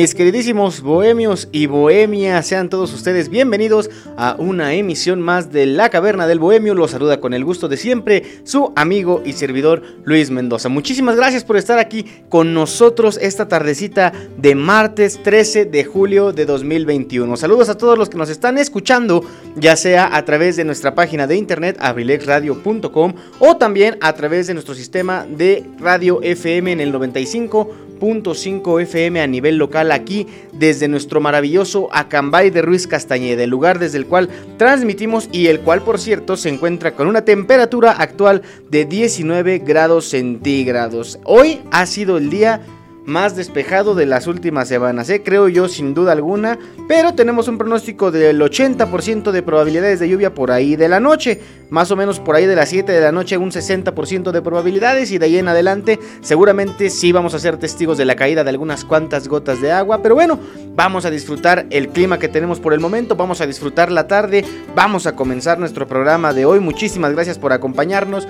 Mis queridísimos bohemios y bohemias, sean todos ustedes bienvenidos a una emisión más de La Caverna del Bohemio. Los saluda con el gusto de siempre su amigo y servidor Luis Mendoza. Muchísimas gracias por estar aquí con nosotros esta tardecita de martes 13 de julio de 2021. Saludos a todos los que nos están escuchando, ya sea a través de nuestra página de internet abrilexradio.com o también a través de nuestro sistema de radio FM en el 95 5 FM a nivel local aquí desde nuestro maravilloso Acambay de Ruiz Castañeda, el lugar desde el cual transmitimos y el cual por cierto se encuentra con una temperatura actual de 19 grados centígrados. Hoy ha sido el día más despejado de las últimas semanas, ¿eh? creo yo sin duda alguna, pero tenemos un pronóstico del 80% de probabilidades de lluvia por ahí de la noche, más o menos por ahí de las 7 de la noche un 60% de probabilidades. Y de ahí en adelante seguramente sí vamos a ser testigos de la caída de algunas cuantas gotas de agua, pero bueno, vamos a disfrutar el clima que tenemos por el momento, vamos a disfrutar la tarde, vamos a comenzar nuestro programa de hoy, muchísimas gracias por acompañarnos.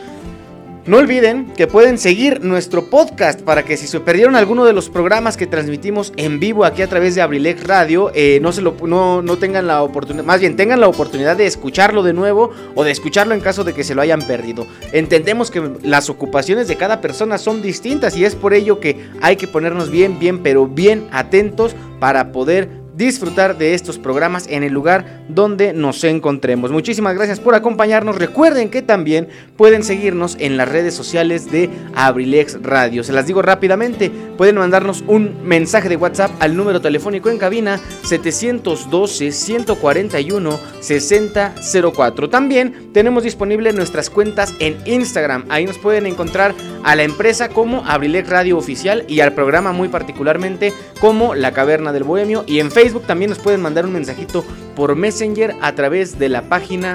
No olviden que pueden seguir nuestro podcast para que si se perdieron alguno de los programas que transmitimos en vivo aquí a través de Abrilex Radio, eh, no, se lo, no, no tengan la oportunidad, más bien tengan la oportunidad de escucharlo de nuevo o de escucharlo en caso de que se lo hayan perdido. Entendemos que las ocupaciones de cada persona son distintas y es por ello que hay que ponernos bien, bien, pero bien atentos para poder disfrutar de estos programas en el lugar donde nos encontremos. Muchísimas gracias por acompañarnos. Recuerden que también pueden seguirnos en las redes sociales de Abrilex Radio. Se las digo rápidamente, pueden mandarnos un mensaje de WhatsApp al número telefónico en cabina 712 141 6004. También tenemos disponible nuestras cuentas en Instagram. Ahí nos pueden encontrar a la empresa como Abrilex Radio Oficial y al programa muy particularmente como La Caverna del Bohemio y en también nos pueden mandar un mensajito por Messenger a través de la página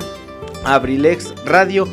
Abrilex Radio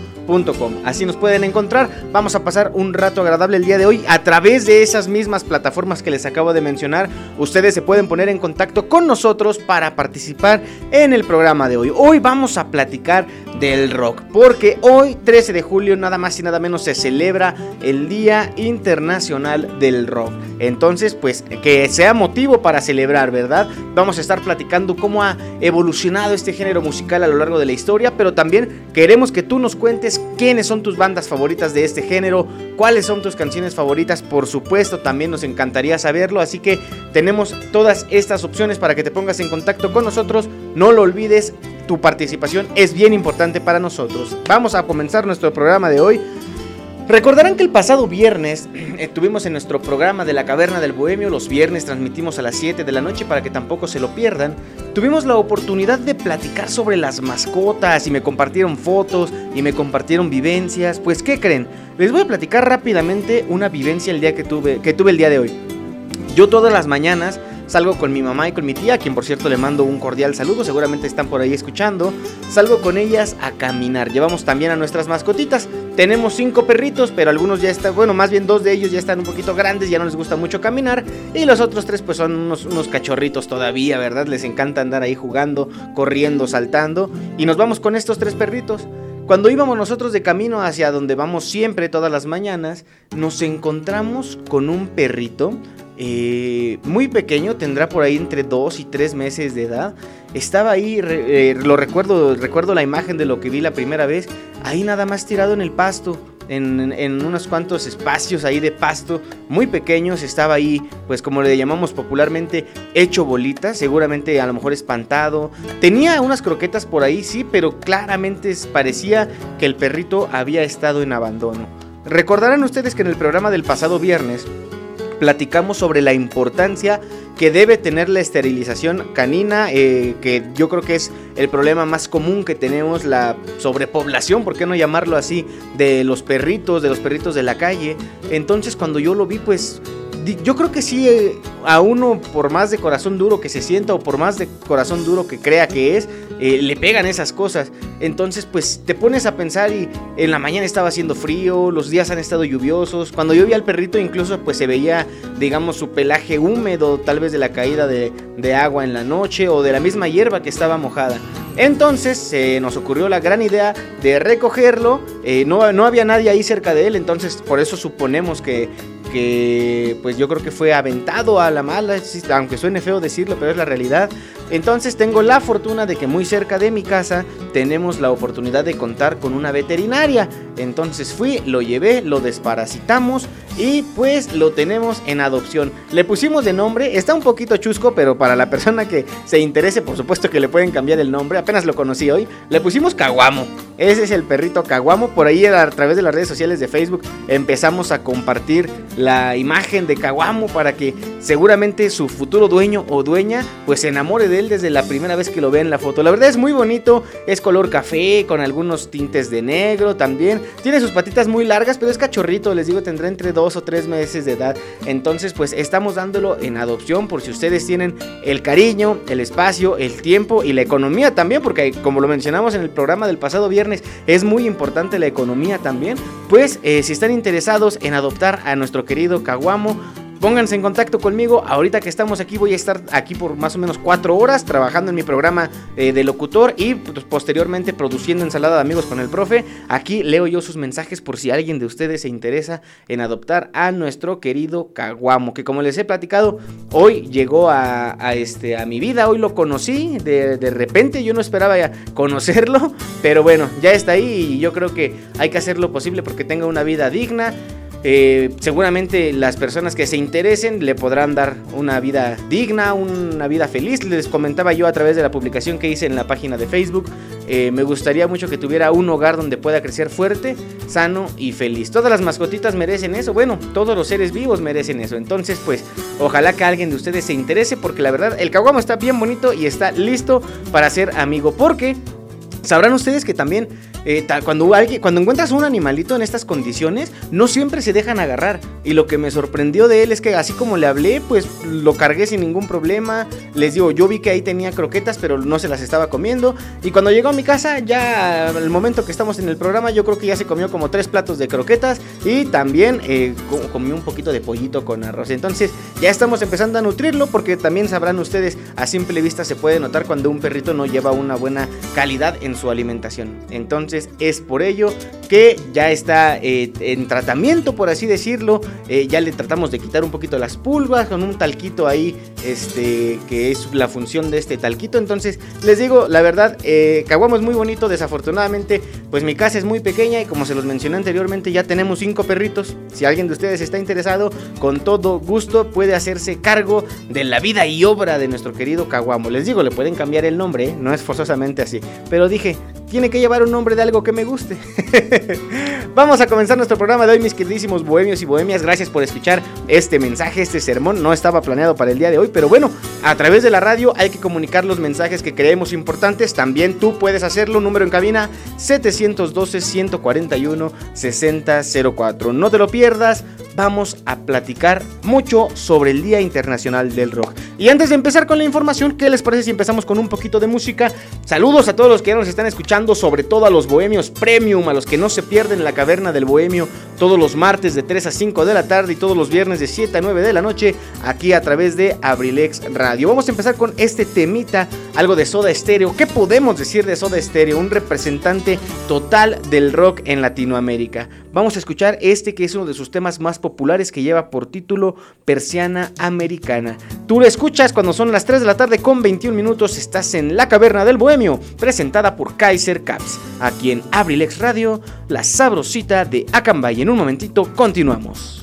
Así nos pueden encontrar. Vamos a pasar un rato agradable el día de hoy a través de esas mismas plataformas que les acabo de mencionar. Ustedes se pueden poner en contacto con nosotros para participar en el programa de hoy. Hoy vamos a platicar del rock, porque hoy 13 de julio nada más y nada menos se celebra el Día Internacional del Rock. Entonces, pues que sea motivo para celebrar, ¿verdad? Vamos a estar platicando cómo ha evolucionado este género musical a lo largo de la historia, pero también queremos que tú nos cuentes quiénes son tus bandas favoritas de este género, cuáles son tus canciones favoritas, por supuesto también nos encantaría saberlo, así que tenemos todas estas opciones para que te pongas en contacto con nosotros, no lo olvides, tu participación es bien importante para nosotros. Vamos a comenzar nuestro programa de hoy Recordarán que el pasado viernes estuvimos en nuestro programa de la Caverna del Bohemio, los viernes transmitimos a las 7 de la noche para que tampoco se lo pierdan. Tuvimos la oportunidad de platicar sobre las mascotas y me compartieron fotos y me compartieron vivencias. Pues, ¿qué creen? Les voy a platicar rápidamente una vivencia el día que tuve, que tuve el día de hoy. Yo todas las mañanas Salgo con mi mamá y con mi tía, a quien por cierto le mando un cordial saludo, seguramente están por ahí escuchando. Salgo con ellas a caminar. Llevamos también a nuestras mascotitas. Tenemos cinco perritos, pero algunos ya están, bueno, más bien dos de ellos ya están un poquito grandes, ya no les gusta mucho caminar. Y los otros tres pues son unos, unos cachorritos todavía, ¿verdad? Les encanta andar ahí jugando, corriendo, saltando. Y nos vamos con estos tres perritos. Cuando íbamos nosotros de camino hacia donde vamos siempre todas las mañanas, nos encontramos con un perrito eh, muy pequeño, tendrá por ahí entre 2 y 3 meses de edad. estaba ahí, eh, lo recuerdo, recuerdo la imagen de lo que vi la primera vez, ahí nada más tirado en el pasto. En, en, unos cuantos espacios ahí de pasto muy pequeños. Estaba ahí, pues como le llamamos popularmente, hecho bolita. Seguramente a lo mejor espantado. Tenía unas croquetas por ahí, sí, pero claramente parecía que el perrito había estado en abandono. Recordarán ustedes que en el programa del pasado viernes platicamos sobre la importancia que debe tener la esterilización canina, eh, que yo creo que es el problema más común que tenemos, la sobrepoblación, ¿por qué no llamarlo así?, de los perritos, de los perritos de la calle. Entonces cuando yo lo vi, pues yo creo que sí, eh, a uno, por más de corazón duro que se sienta o por más de corazón duro que crea que es, eh, le pegan esas cosas. Entonces, pues te pones a pensar y en la mañana estaba haciendo frío, los días han estado lluviosos. Cuando yo vi al perrito, incluso pues se veía, digamos, su pelaje húmedo, tal vez de la caída de, agua en la noche o de la misma hierba que estaba mojada. Entonces se nos ocurrió la gran idea de recogerlo. Eh, no, no había nadie ahí cerca de él, entonces por eso suponemos que que pues yo creo que fue aventado a la mala, aunque suene feo decirlo, pero es la realidad. Entonces tengo la fortuna de que muy cerca de mi casa tenemos la oportunidad de contar con una veterinaria. Entonces fui, lo llevé, lo desparasitamos y pues lo tenemos en adopción. Le pusimos de nombre, está un poquito chusco, pero para la persona que se interese, por supuesto que le pueden cambiar el nombre. Apenas lo conocí hoy. Le pusimos Caguamo. Ese es el perrito Caguamo. Por ahí a través de las redes sociales de Facebook empezamos a compartir la imagen de Caguamo para que seguramente su futuro dueño o dueña pues se enamore de él desde la primera vez que lo ve en la foto. La verdad es muy bonito, es color café con algunos tintes de negro también. Tiene sus patitas muy largas, pero es cachorrito, les digo, tendrá entre dos o tres meses de edad. Entonces pues estamos dándolo en adopción por si ustedes tienen el cariño, el espacio, el tiempo y la economía también, porque como lo mencionamos en el programa del pasado viernes, es muy importante la economía también. Pues eh, si están interesados en adoptar a nuestro querido Caguamo, Pónganse en contacto conmigo. Ahorita que estamos aquí voy a estar aquí por más o menos cuatro horas trabajando en mi programa eh, de locutor y pues, posteriormente produciendo ensalada de amigos con el profe. Aquí leo yo sus mensajes por si alguien de ustedes se interesa en adoptar a nuestro querido Caguamo, que como les he platicado, hoy llegó a, este, a mi vida, hoy lo conocí de, de repente, yo no esperaba conocerlo, pero bueno, ya está ahí y yo creo que hay que hacer lo posible porque tenga una vida digna. Eh, seguramente las personas que se interesen le podrán dar una vida digna, una vida feliz. Les comentaba yo a través de la publicación que hice en la página de Facebook. Eh, me gustaría mucho que tuviera un hogar donde pueda crecer fuerte, sano y feliz. Todas las mascotitas merecen eso. Bueno, todos los seres vivos merecen eso. Entonces, pues, ojalá que alguien de ustedes se interese porque la verdad el caguamo está bien bonito y está listo para ser amigo. Porque sabrán ustedes que también eh, cuando, alguien, cuando encuentras un animalito en estas condiciones, no siempre se dejan agarrar. Y lo que me sorprendió de él es que así como le hablé, pues lo cargué sin ningún problema. Les digo, yo vi que ahí tenía croquetas, pero no se las estaba comiendo. Y cuando llegó a mi casa, ya al momento que estamos en el programa, yo creo que ya se comió como tres platos de croquetas y también eh, comió un poquito de pollito con arroz. Entonces ya estamos empezando a nutrirlo porque también sabrán ustedes, a simple vista se puede notar cuando un perrito no lleva una buena calidad su alimentación. Entonces, es por ello que ya está eh, en tratamiento, por así decirlo. Eh, ya le tratamos de quitar un poquito las pulgas con un talquito ahí, este, que es la función de este talquito. Entonces, les digo, la verdad, eh, Caguamo es muy bonito. Desafortunadamente, pues mi casa es muy pequeña y como se los mencioné anteriormente, ya tenemos cinco perritos. Si alguien de ustedes está interesado, con todo gusto puede hacerse cargo de la vida y obra de nuestro querido Caguamo. Les digo, le pueden cambiar el nombre, no es forzosamente así. Pero dije, tiene que llevar un nombre de algo que me guste. Vamos a comenzar nuestro programa de hoy, mis queridísimos bohemios y bohemias. Gracias por escuchar este mensaje, este sermón. No estaba planeado para el día de hoy, pero bueno, a través de la radio hay que comunicar los mensajes que creemos importantes. También tú puedes hacerlo. Número en cabina 712-141-6004. No te lo pierdas vamos a platicar mucho sobre el Día Internacional del Rock. Y antes de empezar con la información, ¿qué les parece si empezamos con un poquito de música? Saludos a todos los que nos están escuchando, sobre todo a los bohemios premium, a los que no se pierden la caverna del bohemio todos los martes de 3 a 5 de la tarde y todos los viernes de 7 a 9 de la noche aquí a través de Abrilex Radio. Vamos a empezar con este temita, algo de Soda Stereo. ¿Qué podemos decir de Soda Stereo? Un representante total del rock en Latinoamérica. Vamos a escuchar este que es uno de sus temas más populares que lleva por título Persiana Americana. Tú lo escuchas cuando son las 3 de la tarde con 21 minutos, estás en La Caverna del Bohemio, presentada por Kaiser Caps, aquí en Abrilex Radio, la sabrosita de Acambay. En un momentito continuamos.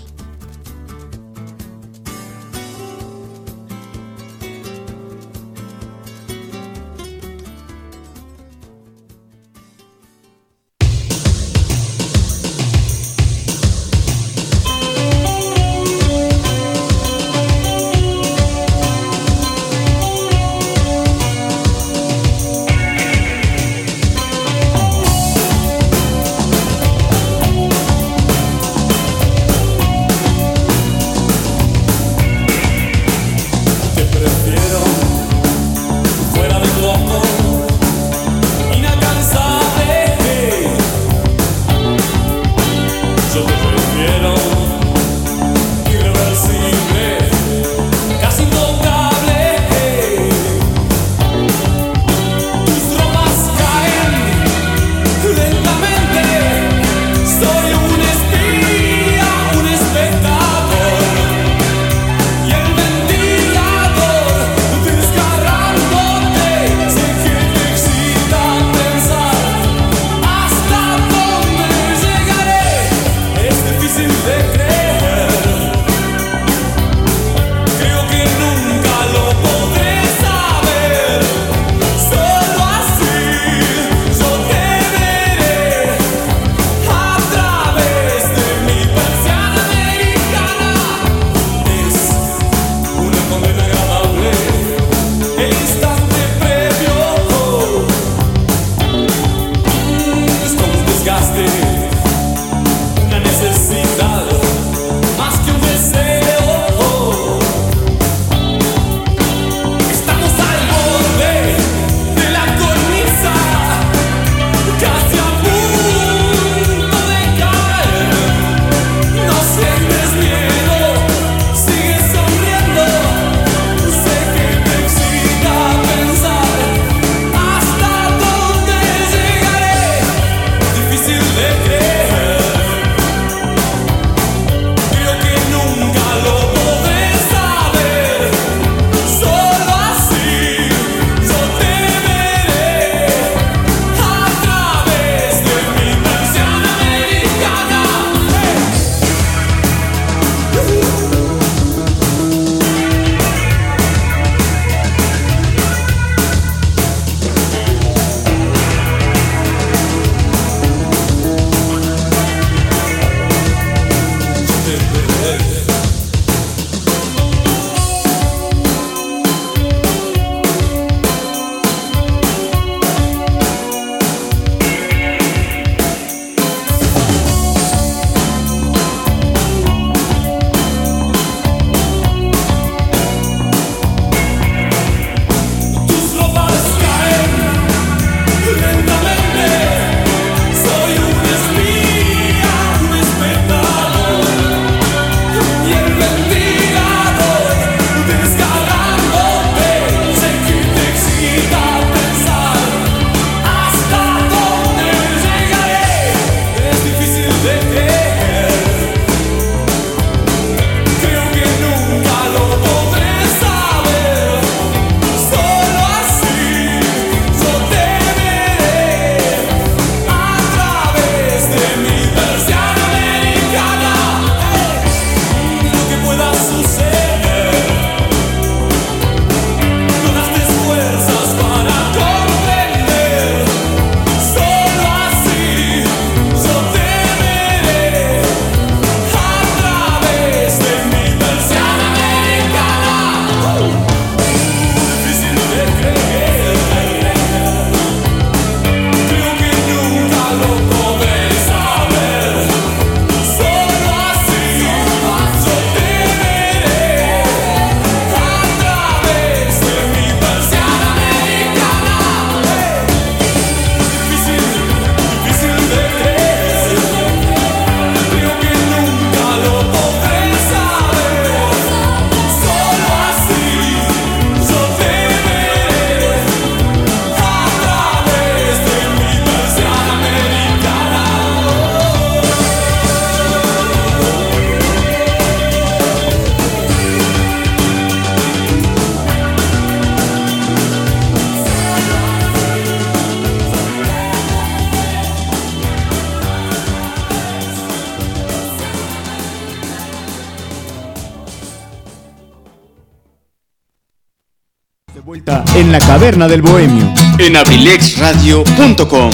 La caverna del bohemio. En abrilexradio.com.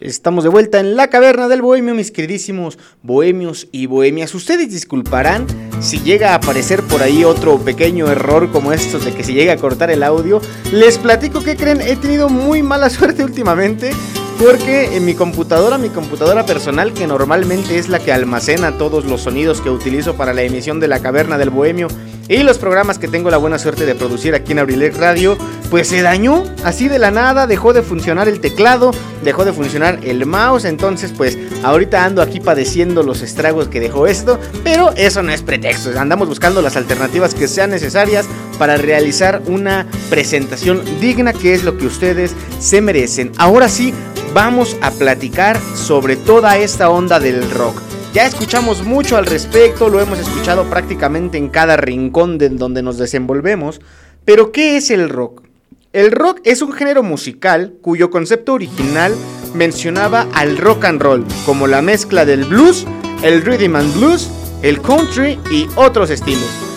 Estamos de vuelta en la caverna del bohemio, mis queridísimos bohemios y bohemias. Ustedes disculparán si llega a aparecer por ahí otro pequeño error como estos de que se llega a cortar el audio. Les platico que creen, he tenido muy mala suerte últimamente. Porque en mi computadora, mi computadora personal, que normalmente es la que almacena todos los sonidos que utilizo para la emisión de la caverna del bohemio y los programas que tengo la buena suerte de producir aquí en Abrilex Radio, pues se dañó así de la nada, dejó de funcionar el teclado, dejó de funcionar el mouse, entonces pues ahorita ando aquí padeciendo los estragos que dejó esto, pero eso no es pretexto, andamos buscando las alternativas que sean necesarias para realizar una presentación digna que es lo que ustedes se merecen. Ahora sí, vamos a platicar sobre toda esta onda del rock. Ya escuchamos mucho al respecto, lo hemos escuchado prácticamente en cada rincón de donde nos desenvolvemos, pero ¿qué es el rock? El rock es un género musical cuyo concepto original mencionaba al rock and roll, como la mezcla del blues, el rhythm and blues, el country y otros estilos.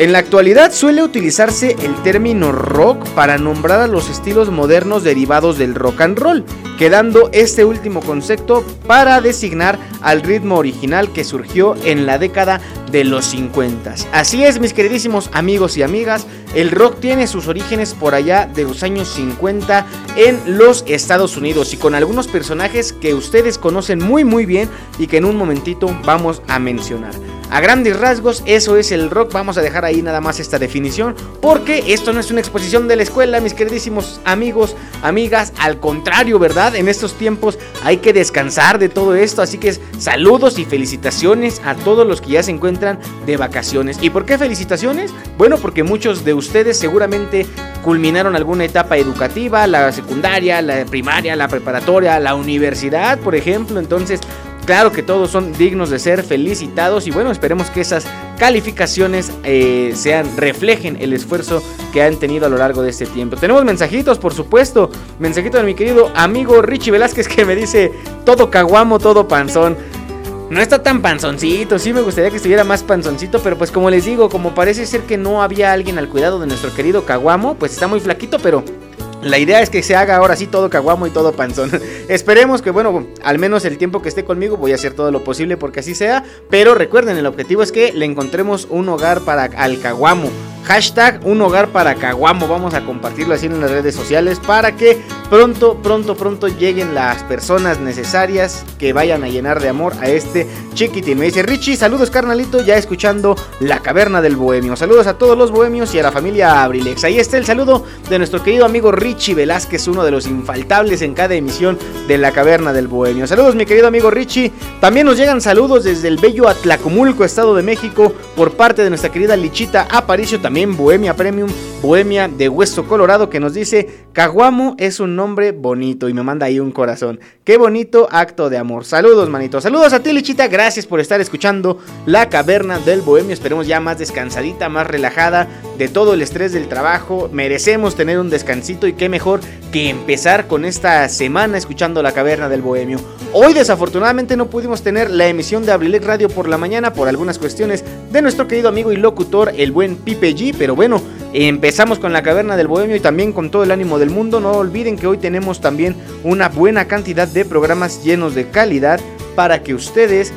En la actualidad suele utilizarse el término rock para nombrar a los estilos modernos derivados del rock and roll, quedando este último concepto para designar al ritmo original que surgió en la década de los 50. Así es, mis queridísimos amigos y amigas, el rock tiene sus orígenes por allá de los años 50 en los Estados Unidos y con algunos personajes que ustedes conocen muy muy bien y que en un momentito vamos a mencionar. A grandes rasgos, eso es el rock. Vamos a dejar ahí nada más esta definición. Porque esto no es una exposición de la escuela, mis queridísimos amigos, amigas. Al contrario, ¿verdad? En estos tiempos hay que descansar de todo esto. Así que saludos y felicitaciones a todos los que ya se encuentran de vacaciones. ¿Y por qué felicitaciones? Bueno, porque muchos de ustedes seguramente culminaron alguna etapa educativa, la secundaria, la primaria, la preparatoria, la universidad, por ejemplo. Entonces, Claro que todos son dignos de ser felicitados y bueno, esperemos que esas calificaciones eh, sean, reflejen el esfuerzo que han tenido a lo largo de este tiempo. Tenemos mensajitos, por supuesto. Mensajito de mi querido amigo Richie Velázquez que me dice todo caguamo, todo panzón. No está tan panzoncito, sí me gustaría que estuviera más panzoncito, pero pues como les digo, como parece ser que no había alguien al cuidado de nuestro querido Caguamo, pues está muy flaquito, pero la idea es que se haga ahora sí todo caguamo y todo panzón. Esperemos que, bueno, al menos el tiempo que esté conmigo voy a hacer todo lo posible porque así sea. Pero recuerden, el objetivo es que le encontremos un hogar para al caguamo. Hashtag un hogar para Caguamo. Vamos a compartirlo así en las redes sociales para que pronto, pronto, pronto lleguen las personas necesarias que vayan a llenar de amor a este chiquitín. Me dice Richie, saludos carnalito, ya escuchando La Caverna del Bohemio. Saludos a todos los bohemios y a la familia Abrilex. Ahí está el saludo de nuestro querido amigo Richie Velázquez, uno de los infaltables en cada emisión de La Caverna del Bohemio. Saludos mi querido amigo Richie. También nos llegan saludos desde el bello Atlacomulco, Estado de México, por parte de nuestra querida Lichita Aparicio también Bohemia Premium, Bohemia de Hueso Colorado, que nos dice, Caguamo es un nombre bonito y me manda ahí un corazón. Qué bonito acto de amor. Saludos, manito. Saludos a ti, Lichita. Gracias por estar escuchando La Caverna del Bohemio. Esperemos ya más descansadita, más relajada de todo el estrés del trabajo. Merecemos tener un descansito y qué mejor que empezar con esta semana escuchando La Caverna del Bohemio. Hoy desafortunadamente no pudimos tener la emisión de Abrilec Radio por la mañana por algunas cuestiones de nuestro querido amigo y locutor, el buen Pipe G, pero bueno, empezamos con la caverna del bohemio y también con todo el ánimo del mundo. No olviden que hoy tenemos también una buena cantidad de programas llenos de calidad para que ustedes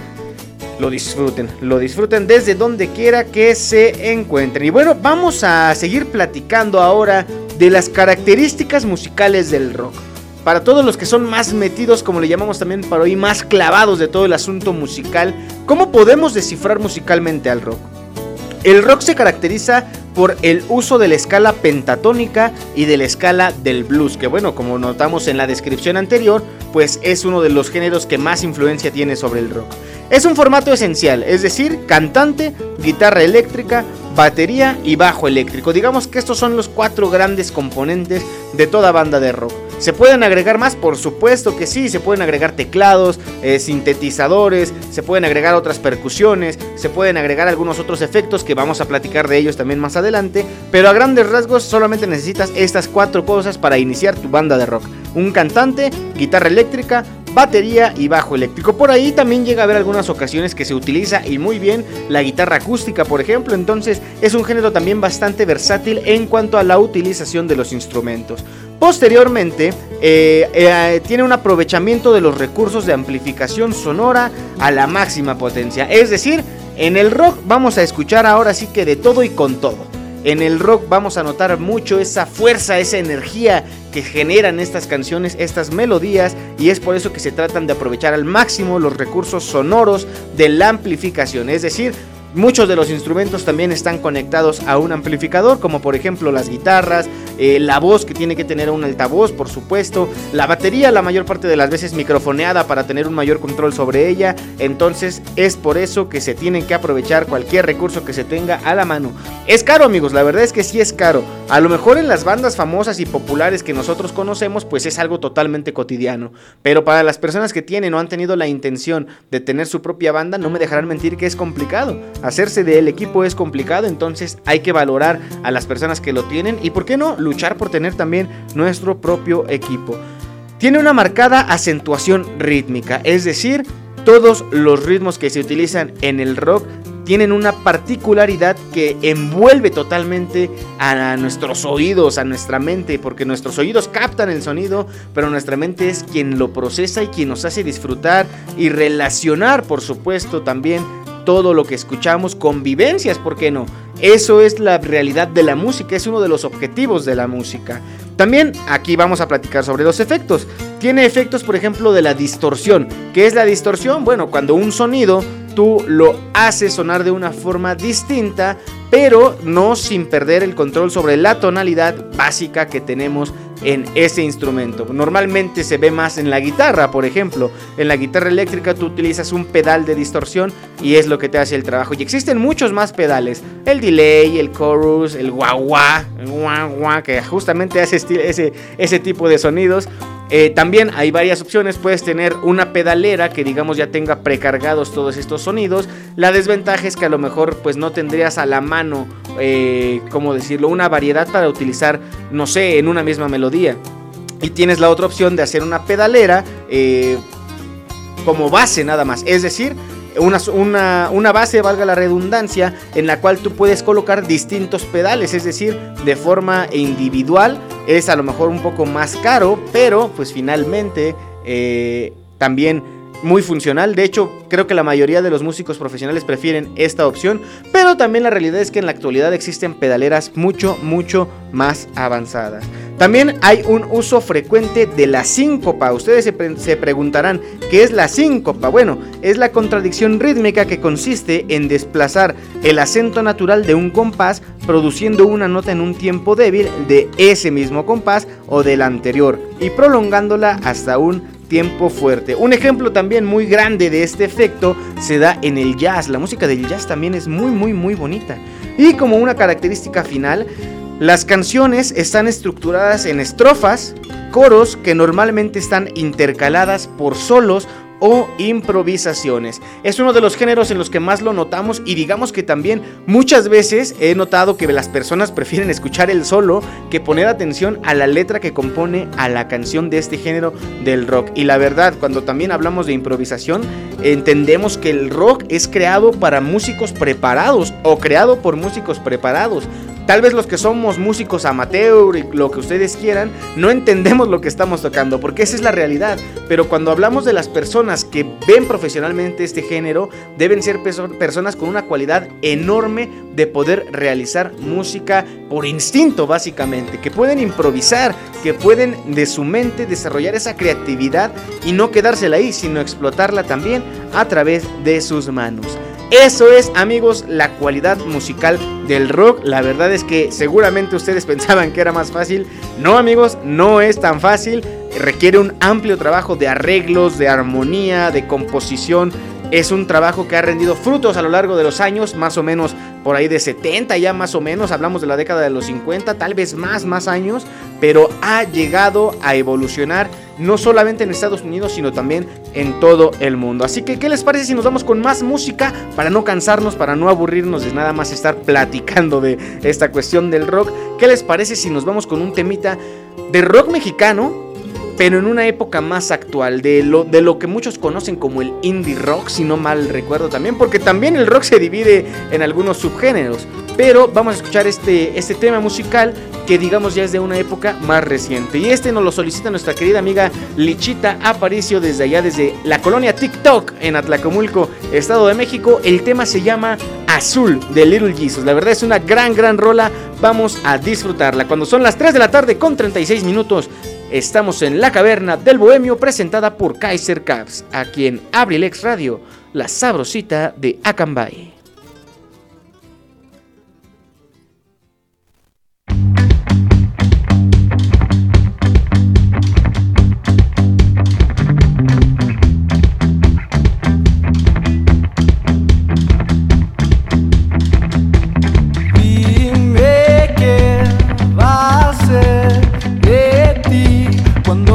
lo disfruten, lo disfruten desde donde quiera que se encuentren. Y bueno, vamos a seguir platicando ahora de las características musicales del rock. Para todos los que son más metidos, como le llamamos también para hoy, más clavados de todo el asunto musical, ¿cómo podemos descifrar musicalmente al rock? El rock se caracteriza por el uso de la escala pentatónica y de la escala del blues, que bueno, como notamos en la descripción anterior, pues es uno de los géneros que más influencia tiene sobre el rock. Es un formato esencial, es decir, cantante, guitarra eléctrica, batería y bajo eléctrico. Digamos que estos son los cuatro grandes componentes de toda banda de rock. ¿Se pueden agregar más? Por supuesto que sí, se pueden agregar teclados, eh, sintetizadores, se pueden agregar otras percusiones, se pueden agregar algunos otros efectos que vamos a platicar de ellos también más adelante, pero a grandes rasgos solamente necesitas estas cuatro cosas para iniciar tu banda de rock. un cantante, guitarra eléctrica, batería y bajo eléctrico. Por ahí también llega a haber algunas ocasiones que se utiliza y muy bien la guitarra acústica, por ejemplo. Entonces es un género también bastante versátil en cuanto a la utilización de los instrumentos. Posteriormente, eh, eh, tiene un aprovechamiento de los recursos de amplificación sonora a la máxima potencia. Es decir, en el rock vamos a escuchar ahora sí que de todo y con todo. En el rock vamos a notar mucho esa fuerza, esa energía que generan estas canciones, estas melodías, y es por eso que se tratan de aprovechar al máximo los recursos sonoros de la amplificación. Es decir, Muchos de los instrumentos también están conectados a un amplificador, como por ejemplo las guitarras, eh, la voz que tiene que tener un altavoz, por supuesto, la batería la mayor parte de las veces microfoneada para tener un mayor control sobre ella. Entonces es por eso que se tienen que aprovechar cualquier recurso que se tenga a la mano. Es caro amigos, la verdad es que sí es caro. A lo mejor en las bandas famosas y populares que nosotros conocemos pues es algo totalmente cotidiano. Pero para las personas que tienen o han tenido la intención de tener su propia banda no me dejarán mentir que es complicado hacerse del equipo es complicado, entonces hay que valorar a las personas que lo tienen y, ¿por qué no?, luchar por tener también nuestro propio equipo. Tiene una marcada acentuación rítmica, es decir, todos los ritmos que se utilizan en el rock tienen una particularidad que envuelve totalmente a nuestros oídos, a nuestra mente, porque nuestros oídos captan el sonido, pero nuestra mente es quien lo procesa y quien nos hace disfrutar y relacionar, por supuesto, también todo lo que escuchamos, convivencias, ¿por qué no? Eso es la realidad de la música, es uno de los objetivos de la música. También aquí vamos a platicar sobre los efectos. Tiene efectos, por ejemplo, de la distorsión. ¿Qué es la distorsión? Bueno, cuando un sonido tú lo haces sonar de una forma distinta, pero no sin perder el control sobre la tonalidad básica que tenemos en ese instrumento. Normalmente se ve más en la guitarra, por ejemplo. En la guitarra eléctrica tú utilizas un pedal de distorsión y es lo que te hace el trabajo. Y existen muchos más pedales. El delay, el chorus, el guau el que justamente hace ese, ese tipo de sonidos. Eh, también hay varias opciones, puedes tener una pedalera que digamos ya tenga precargados todos estos sonidos. La desventaja es que a lo mejor pues no tendrías a la mano, eh, como decirlo, una variedad para utilizar, no sé, en una misma melodía. Y tienes la otra opción de hacer una pedalera eh, como base nada más. Es decir, una, una, base, valga la redundancia, en la cual tú puedes colocar distintos pedales, es decir, de forma individual. Es a lo mejor un poco más caro, pero pues finalmente eh, también muy funcional. De hecho, creo que la mayoría de los músicos profesionales prefieren esta opción. Pero también la realidad es que en la actualidad existen pedaleras mucho, mucho más avanzadas. También hay un uso frecuente de la síncopa. Ustedes se, preguntarán, ¿qué es la síncopa? Bueno, es la contradicción rítmica que consiste en desplazar el acento natural de un compás produciendo una nota en un tiempo débil de ese mismo compás o del anterior y prolongándola hasta un fuerte. Un ejemplo también muy grande de este efecto se da en el jazz. La música del jazz también es muy muy muy bonita. Y como una característica final, las canciones están estructuradas en estrofas, coros que normalmente están intercaladas por solos o improvisaciones. Es uno de los géneros en los que más lo notamos y digamos que también muchas veces he notado que las personas prefieren escuchar el solo que poner atención a la letra que compone a la canción de este género del rock. Y la verdad, cuando también hablamos de improvisación, entendemos que el rock es creado para músicos preparados o creado por músicos preparados. Tal vez los que somos músicos amateur y lo que ustedes quieran, no entendemos lo que estamos tocando, porque esa es la realidad. Pero cuando hablamos de las personas que ven profesionalmente este género, deben ser personas con una cualidad enorme de poder realizar música por instinto, básicamente, que pueden improvisar, que pueden de su mente desarrollar esa creatividad y no quedársela ahí, sino explotarla también a través de sus manos. Eso es, amigos, la cualidad musical del rock. La verdad es que seguramente ustedes pensaban que era más fácil. No, amigos, no es tan fácil. Requiere un amplio trabajo de arreglos, de armonía, de composición. Es un trabajo que ha rendido frutos a lo largo de los años, más o menos por ahí de 70 ya más o menos, hablamos de la década de los 50, tal vez más, más años, pero ha llegado a evolucionar no solamente en Estados Unidos, sino también en todo el mundo. Así que, ¿qué les parece si nos vamos con más música para no cansarnos, para no aburrirnos de nada más estar platicando de esta cuestión del rock? ¿Qué les parece si nos vamos con un temita de rock mexicano? Pero en una época más actual, de lo, de lo que muchos conocen como el indie rock, si no mal recuerdo también, porque también el rock se divide en algunos subgéneros. Pero vamos a escuchar este, este tema musical que digamos ya es de una época más reciente. Y este nos lo solicita nuestra querida amiga Lichita Aparicio desde allá, desde la colonia TikTok en Atlacomulco, Estado de México. El tema se llama Azul de Little Jesus. La verdad es una gran, gran rola. Vamos a disfrutarla. Cuando son las 3 de la tarde con 36 minutos, estamos en la caverna del Bohemio presentada por Kaiser Caps, aquí en Abrilex Radio, la sabrosita de Acambay.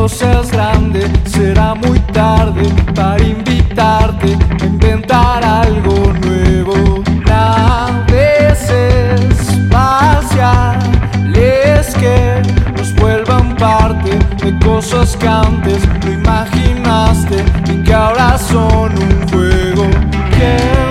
seas grande será muy tarde para invitarte a inventar algo nuevo. A veces que nos vuelvan parte de cosas que antes no imaginaste y que ahora son un juego. Yeah.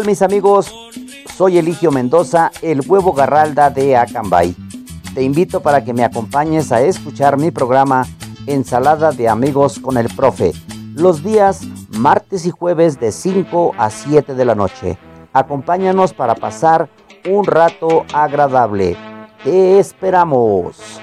Mis amigos? Soy Eligio Mendoza, el huevo garralda de Acambay. Te invito para que me acompañes a escuchar mi programa Ensalada de Amigos con el Profe, los días martes y jueves de 5 a 7 de la noche. Acompáñanos para pasar un rato agradable. Te esperamos.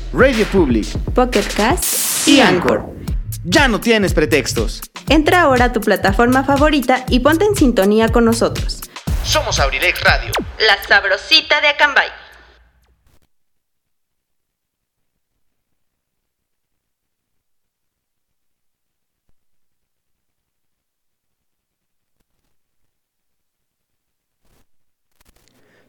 Radio Public Pocket Cast y Anchor. Ya no tienes pretextos. Entra ahora a tu plataforma favorita y ponte en sintonía con nosotros. Somos Abrilex Radio. La sabrosita de Acambay.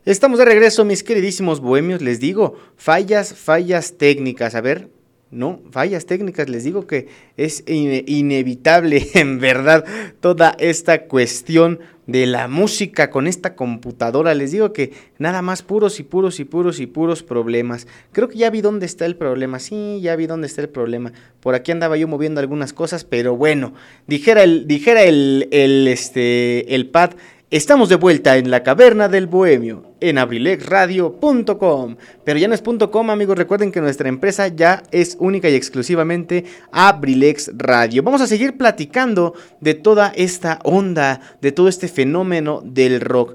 Estamos de regreso, mis queridísimos bohemios. Les digo, fallas, fallas técnicas. A ver, no, fallas técnicas. Les digo que es ine- inevitable, en verdad, toda esta cuestión de la música con esta computadora. Les digo que nada más puros y puros y puros y puros problemas. Creo que ya vi dónde está el problema. Sí, ya vi dónde está el problema. Por aquí andaba yo moviendo algunas cosas, pero bueno, dijera el, dijera el, el, este, el pad. Estamos de vuelta en la caverna del bohemio en abrilexradio.com. Pero ya no es .com, amigos. Recuerden que nuestra empresa ya es única y exclusivamente Abrilex Radio. Vamos a seguir platicando de toda esta onda, de todo este fenómeno del rock.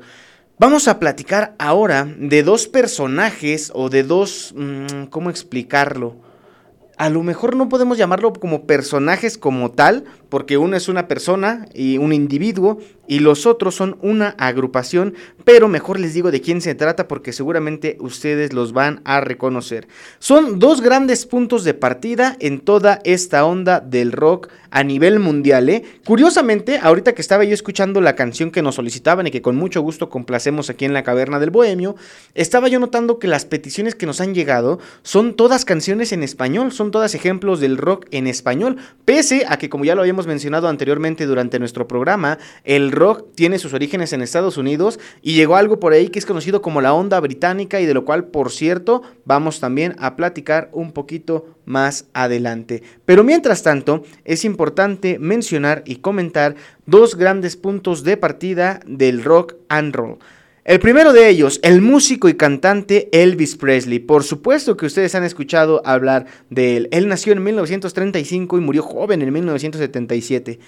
Vamos a platicar ahora de dos personajes o de dos... mm, ¿Cómo explicarlo? A lo mejor no podemos llamarlo como personajes como tal, porque uno es una persona y un individuo y los otros son una agrupación, pero mejor les digo de quién se trata porque seguramente ustedes los van a reconocer. Son dos grandes puntos de partida en toda esta onda del rock a nivel mundial. ¿eh? Curiosamente, ahorita que estaba yo escuchando la canción que nos solicitaban y que con mucho gusto complacemos aquí en la caverna del bohemio, estaba yo notando que las peticiones que nos han llegado son todas canciones en español, son todas ejemplos del rock en español, pese a que como ya lo habíamos mencionado anteriormente durante nuestro programa, el rock tiene sus orígenes en Estados Unidos y llegó algo por ahí que es conocido como la onda británica y de lo cual, por cierto, vamos también a platicar un poquito más adelante. Pero mientras tanto, es importante mencionar y comentar dos grandes puntos de partida del rock and roll. El primero de ellos, el músico y cantante Elvis Presley. Por supuesto que ustedes han escuchado hablar de él. Él nació en 1935 y murió joven en 1977.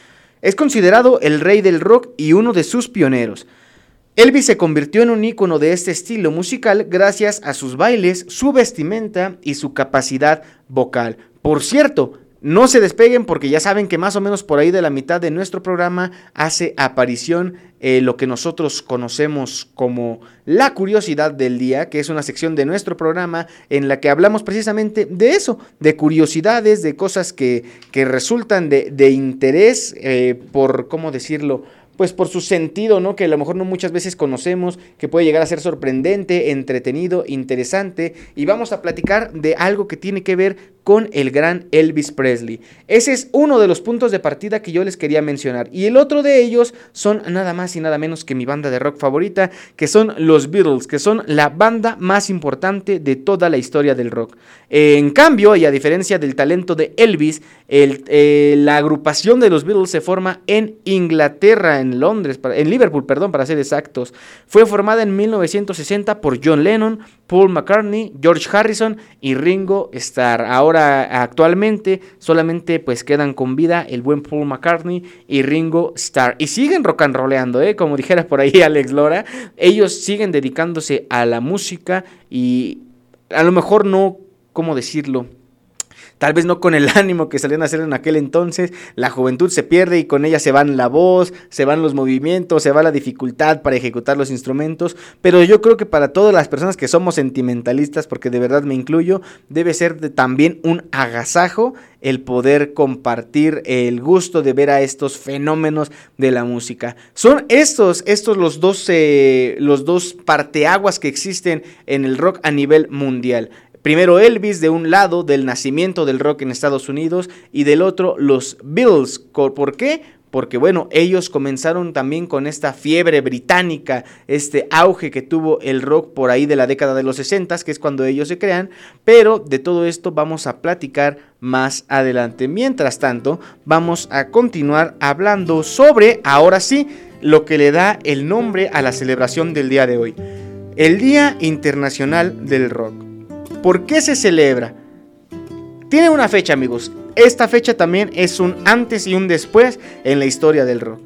Es considerado el rey del rock y uno de sus pioneros. Elvis se convirtió en un ícono de este estilo musical gracias a sus bailes, su vestimenta y su capacidad vocal. Por cierto, no se despeguen porque ya saben que más o menos por ahí de la mitad de nuestro programa hace aparición eh, lo que nosotros conocemos como la curiosidad del día, que es una sección de nuestro programa en la que hablamos precisamente de eso, de curiosidades, de cosas que, que resultan de, de interés eh, por, ¿cómo decirlo? Pues por su sentido, ¿no? Que a lo mejor no muchas veces conocemos, que puede llegar a ser sorprendente, entretenido, interesante. Y vamos a platicar de algo que tiene que ver con el gran Elvis Presley. Ese es uno de los puntos de partida que yo les quería mencionar. Y el otro de ellos son nada más y nada menos que mi banda de rock favorita, que son los Beatles, que son la banda más importante de toda la historia del rock. En cambio, y a diferencia del talento de Elvis, el, eh, la agrupación de los Beatles se forma en Inglaterra, en Londres, para- en Liverpool, perdón, para ser exactos. Fue formada en 1960 por John Lennon, Paul McCartney, George Harrison y Ringo Starr. Ahora, actualmente, solamente pues quedan con vida el buen Paul McCartney y Ringo Starr. Y siguen rock and rollando, ¿eh? Como dijera por ahí Alex Lora. Ellos siguen dedicándose a la música y a lo mejor no, ¿cómo decirlo? Tal vez no con el ánimo que salían a hacer en aquel entonces, la juventud se pierde y con ella se van la voz, se van los movimientos, se va la dificultad para ejecutar los instrumentos, pero yo creo que para todas las personas que somos sentimentalistas, porque de verdad me incluyo, debe ser también un agasajo el poder compartir el gusto de ver a estos fenómenos de la música. Son estos, estos los dos, los dos parteaguas que existen en el rock a nivel mundial. Primero Elvis de un lado del nacimiento del rock en Estados Unidos y del otro los Bills. ¿Por qué? Porque bueno, ellos comenzaron también con esta fiebre británica, este auge que tuvo el rock por ahí de la década de los 60, que es cuando ellos se crean, pero de todo esto vamos a platicar más adelante. Mientras tanto, vamos a continuar hablando sobre, ahora sí, lo que le da el nombre a la celebración del día de hoy, el Día Internacional del Rock. ¿Por qué se celebra? Tiene una fecha, amigos. Esta fecha también es un antes y un después en la historia del rock.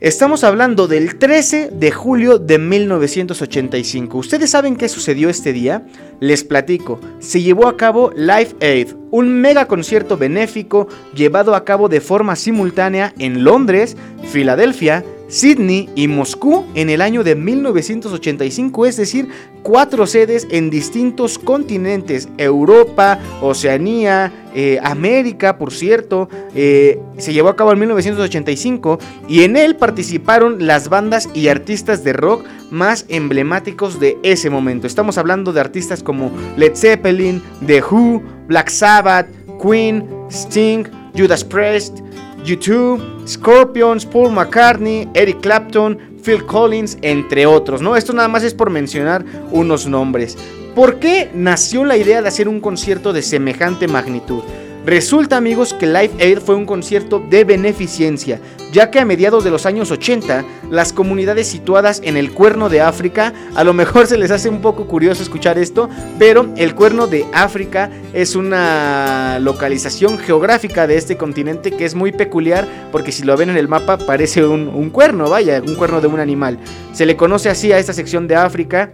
Estamos hablando del 13 de julio de 1985. ¿Ustedes saben qué sucedió este día? Les platico. Se llevó a cabo Live Aid, un mega concierto benéfico llevado a cabo de forma simultánea en Londres, Filadelfia, Sydney y Moscú en el año de 1985, es decir, cuatro sedes en distintos continentes, Europa, Oceanía, eh, América, por cierto, eh, se llevó a cabo en 1985 y en él participaron las bandas y artistas de rock más emblemáticos de ese momento. Estamos hablando de artistas como Led Zeppelin, The Who, Black Sabbath, Queen, Sting, Judas Priest, YouTube, Scorpions, Paul McCartney, Eric Clapton, Phil Collins, entre otros, ¿no? Esto nada más es por mencionar unos nombres. ¿Por qué nació la idea de hacer un concierto de semejante magnitud? Resulta amigos que Live Aid fue un concierto de beneficencia, ya que a mediados de los años 80 las comunidades situadas en el cuerno de África, a lo mejor se les hace un poco curioso escuchar esto, pero el cuerno de África es una localización geográfica de este continente que es muy peculiar porque si lo ven en el mapa parece un, un cuerno, vaya, un cuerno de un animal. Se le conoce así a esta sección de África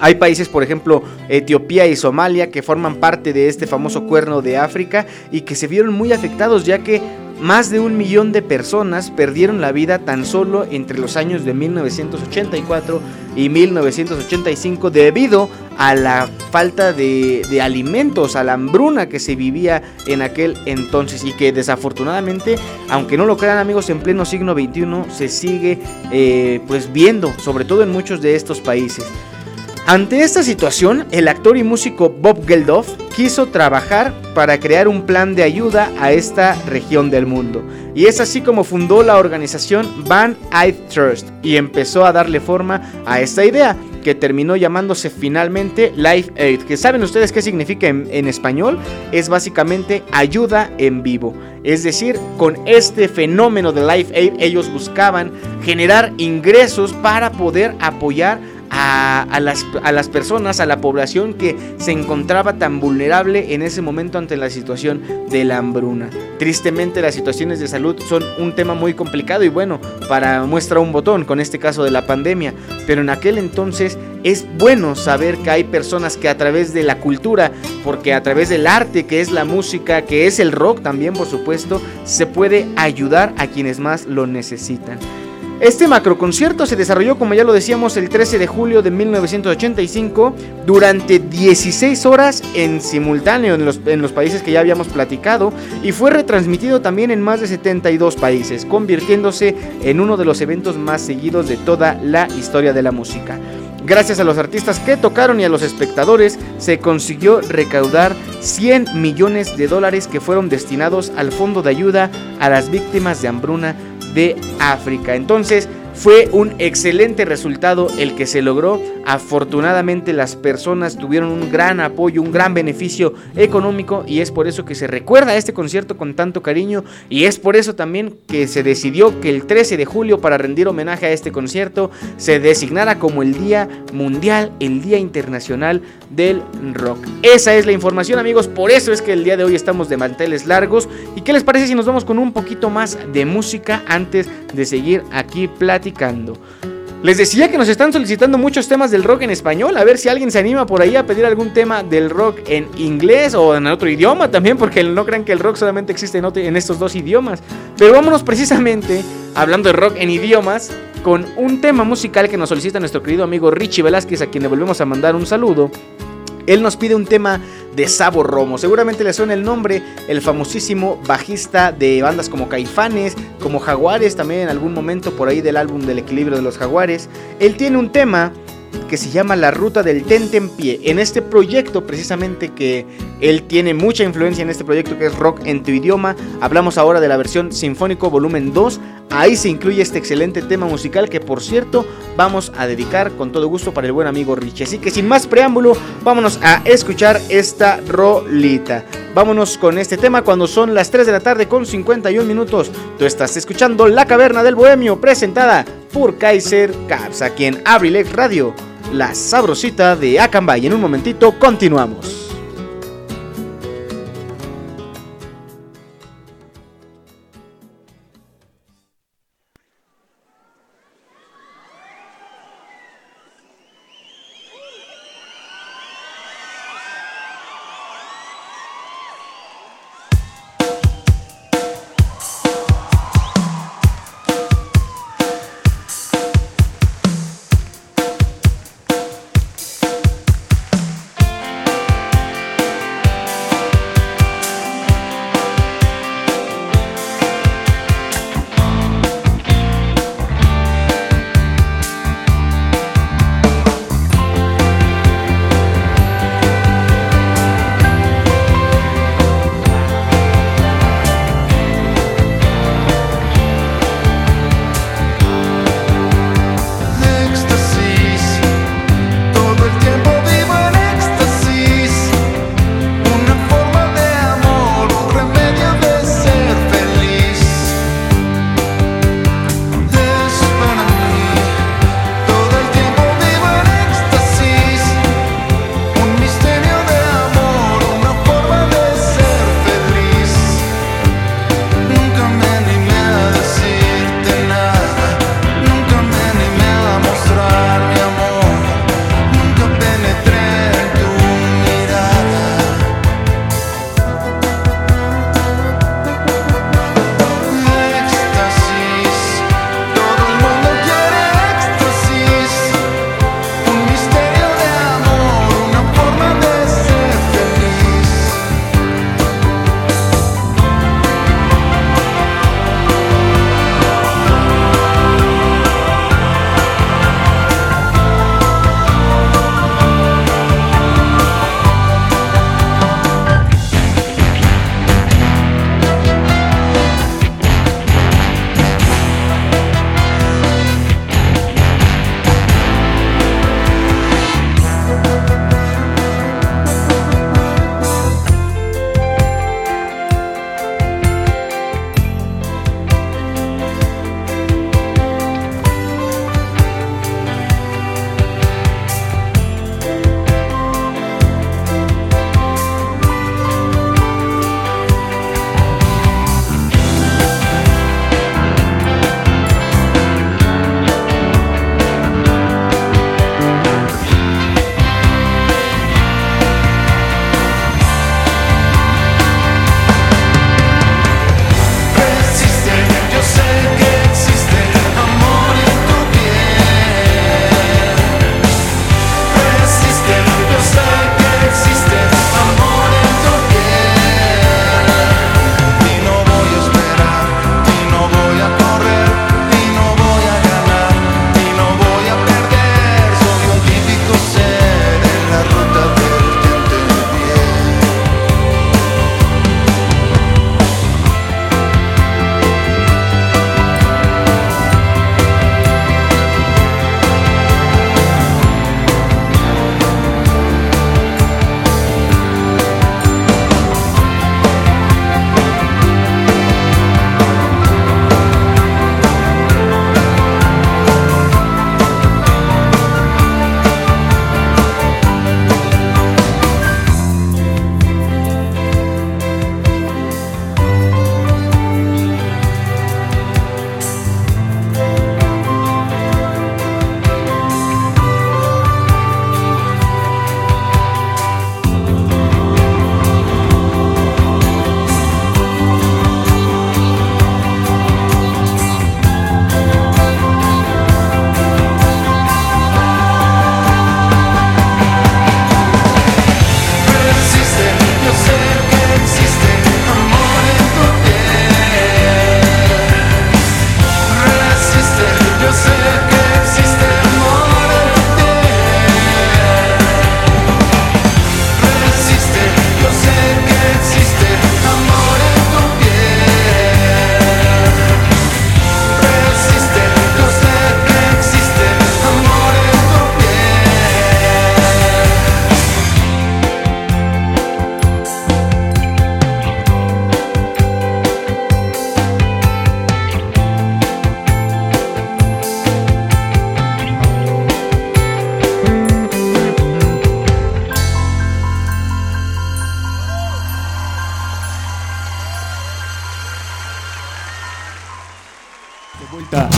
hay países, por ejemplo, Etiopía y Somalia, que forman parte de este famoso cuerno de África y que se vieron muy afectados ya que más de un millón de personas perdieron la vida tan solo entre los años de 1984 y 1985 debido a la falta de, alimentos, a la hambruna que se vivía en aquel entonces y que desafortunadamente, aunque no lo crean amigos, en pleno siglo XXI se sigue eh, pues viendo, sobre todo en muchos de estos países. Ante esta situación, el actor y músico Bob Geldof quiso trabajar para crear un plan de ayuda a esta región del mundo. Y es así como fundó la organización Van Aid Trust y empezó a darle forma a esta idea, que terminó llamándose finalmente Life Aid, que saben ustedes qué significa en español, es básicamente ayuda en vivo. Es decir, con este fenómeno de Life Aid ellos buscaban generar ingresos para poder apoyar a, las, a, las, personas, a la población que se encontraba tan vulnerable en ese momento ante la situación de la hambruna. Tristemente las situaciones de salud son un tema muy complicado y bueno, para muestra un botón con este caso de la pandemia, pero en aquel entonces es bueno saber que hay personas que a través de la cultura, porque a través del arte, que es la música, que es el rock también por supuesto, se puede ayudar a quienes más lo necesitan. Este macroconcierto se desarrolló, como ya lo decíamos, el 13 de julio de 1985 durante 16 horas en simultáneo en los, en los, países que ya habíamos platicado y fue retransmitido también en más de 72 países, convirtiéndose en uno de los eventos más seguidos de toda la historia de la música. Gracias a los artistas que tocaron y a los espectadores, se consiguió recaudar 100 millones de dólares que fueron destinados al Fondo de Ayuda a las Víctimas de Hambruna de África. Entonces, fue un excelente resultado el que se logró. Afortunadamente las personas tuvieron un gran apoyo, un gran beneficio económico y es por eso que se recuerda este concierto con tanto cariño y es por eso también que se decidió que el 13 de julio para rendir homenaje a este concierto se designara como el Día Mundial, el Día Internacional del Rock. Esa es la información amigos, por eso es que el día de hoy estamos de manteles largos y qué les parece si nos vamos con un poquito más de música antes de seguir aquí. Les decía que nos están solicitando muchos temas del rock en español. A ver si alguien se anima por ahí a pedir algún tema del rock en inglés o en otro idioma también, porque no crean que el rock solamente existe en, estos dos idiomas. Pero vámonos precisamente, hablando de rock en idiomas, con un tema musical que nos solicita nuestro querido amigo Richie Velázquez, a quien le volvemos a mandar un saludo. Él nos pide un tema de Sabo Romo. Seguramente le suena el nombre, el famosísimo bajista de bandas como Caifanes, como Jaguares, también en algún momento por ahí del álbum del equilibrio de los Jaguares. Él tiene un tema que se llama La Ruta del Tente en este proyecto, precisamente que él tiene mucha influencia en este proyecto que es Rock en tu idioma, hablamos ahora de la versión Sinfónico Volumen 2. Ahí se incluye este excelente tema musical que por cierto vamos a dedicar con todo gusto para el buen amigo Rich. Así que sin más preámbulo, vámonos a escuchar esta rolita. Vámonos con este tema cuando son las 3 de la tarde con 51 minutos. Tú estás escuchando La Caverna del Bohemio presentada por Kaiser Caps aquí en Abrilex Radio, la sabrosita de Acambay. En un momentito continuamos.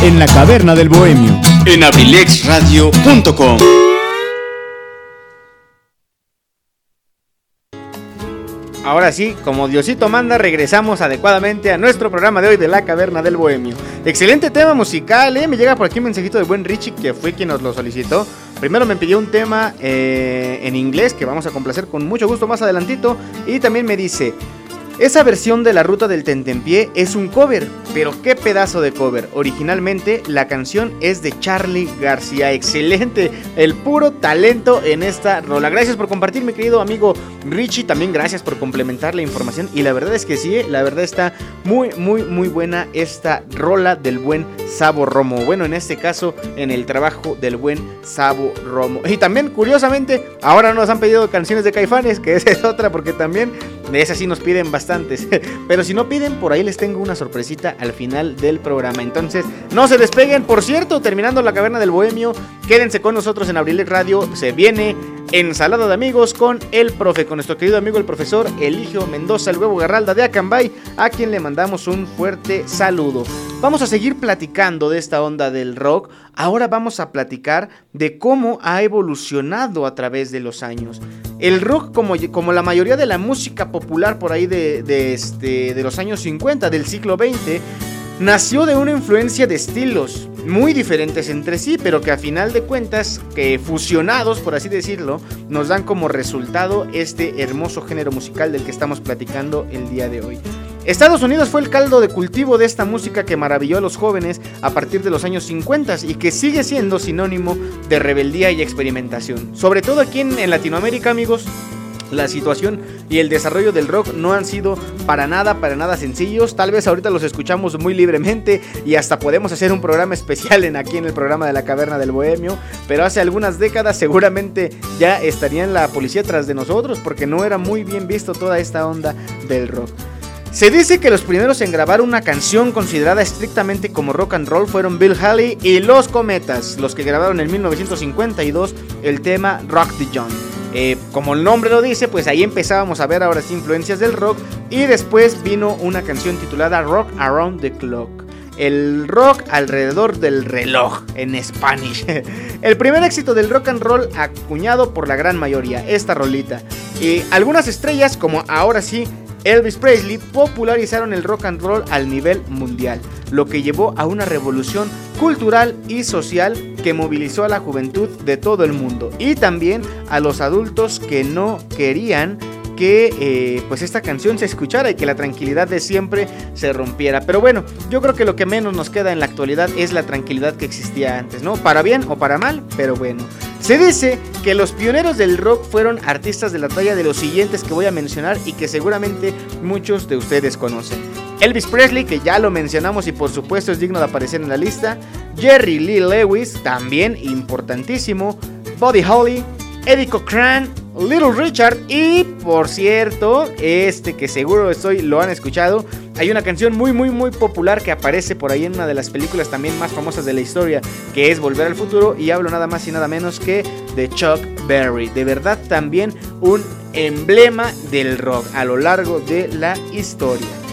En la caverna del bohemio. En abrilexradio.com. Ahora sí, como Diosito manda, regresamos adecuadamente a nuestro programa de hoy de la Caverna del Bohemio. Excelente tema musical, ¿eh? Me llega por aquí un mensajito de buen Richie, que fue quien nos lo solicitó. Primero me pidió un tema eh, en inglés, que vamos a complacer con mucho gusto más adelantito. Y también me dice, esa versión de la ruta del Tentempié es un cover, pero qué pedazo de cover. Originalmente la canción es de Charlie García. Excelente, el puro talento en esta rola. Gracias por compartir, mi querido amigo Richie. También gracias por complementar la información. Y la verdad es que sí, la verdad está muy, muy, muy buena esta rola del buen Sabo Romo. Bueno, en este caso, en el trabajo del buen Sabo Romo. Y también, curiosamente, ahora nos han pedido canciones de Caifanes, que esa es otra, porque también de esas sí nos piden bastantes. Pero si no piden, por ahí les tengo una sorpresita al final del programa. Entonces, no se despeguen. Por cierto, terminando la caverna del bohemio, quédense con nosotros en Abril Radio. Se viene ensalada de amigos con el profe, con nuestro querido amigo el profesor Eligio Mendoza, el huevo Garralda de Acambay, a quien le mandamos un fuerte saludo. Vamos a seguir platicando de esta onda del rock. Ahora vamos a platicar de cómo ha evolucionado a través de los años. El rock, como, la mayoría de la música popular por ahí de, de, este, de los años 50, del siglo XX, nació de una influencia de estilos muy diferentes entre sí, pero que a final de cuentas, que fusionados, por así decirlo, nos dan como resultado este hermoso género musical del que estamos platicando el día de hoy. Estados Unidos fue el caldo de cultivo de esta música que maravilló a los jóvenes a partir de los años 50 y que sigue siendo sinónimo de rebeldía y experimentación. Sobre todo aquí en, Latinoamérica, amigos, la situación y el desarrollo del rock no han sido para nada, para nada sencillos. Tal vez ahorita los escuchamos muy libremente y hasta podemos hacer un programa especial en aquí en el programa de la Caverna del Bohemio. Pero hace algunas décadas seguramente ya estarían la policía tras de nosotros porque no era muy bien visto toda esta onda del rock. Se dice que los primeros en grabar una canción considerada estrictamente como rock and roll fueron Bill Haley y Los Cometas, los que grabaron en 1952 el tema Rock the John. Eh, como el nombre lo dice, pues ahí empezábamos a ver ahora sí influencias del rock y después vino una canción titulada Rock Around the Clock. El rock alrededor del reloj en Spanish. El primer éxito del rock and roll acuñado por la gran mayoría, esta rolita. Y algunas estrellas, como ahora sí Elvis Presley popularizaron el rock and roll al nivel mundial, lo que llevó a una revolución cultural y social que movilizó a la juventud de todo el mundo y también a los adultos que no querían que eh, pues esta canción se escuchara y que la tranquilidad de siempre se rompiera. Pero bueno, yo creo que lo que menos nos queda en la actualidad es la tranquilidad que existía antes, ¿no? Para bien o para mal, pero bueno. Se dice que los pioneros del rock fueron artistas de la talla de los siguientes que voy a mencionar y que seguramente muchos de ustedes conocen. Elvis Presley, que ya lo mencionamos y por supuesto es digno de aparecer en la lista. Jerry Lee Lewis, también importantísimo. Buddy Holly, Eddie Cochran, Little Richard y por cierto, este que seguro estoy lo han escuchado, hay una canción muy muy muy popular que aparece por ahí en una de las películas también más famosas de la historia, que es Volver al futuro y hablo nada más y nada menos que de Chuck Berry. De verdad también un emblema del rock a lo largo de la historia.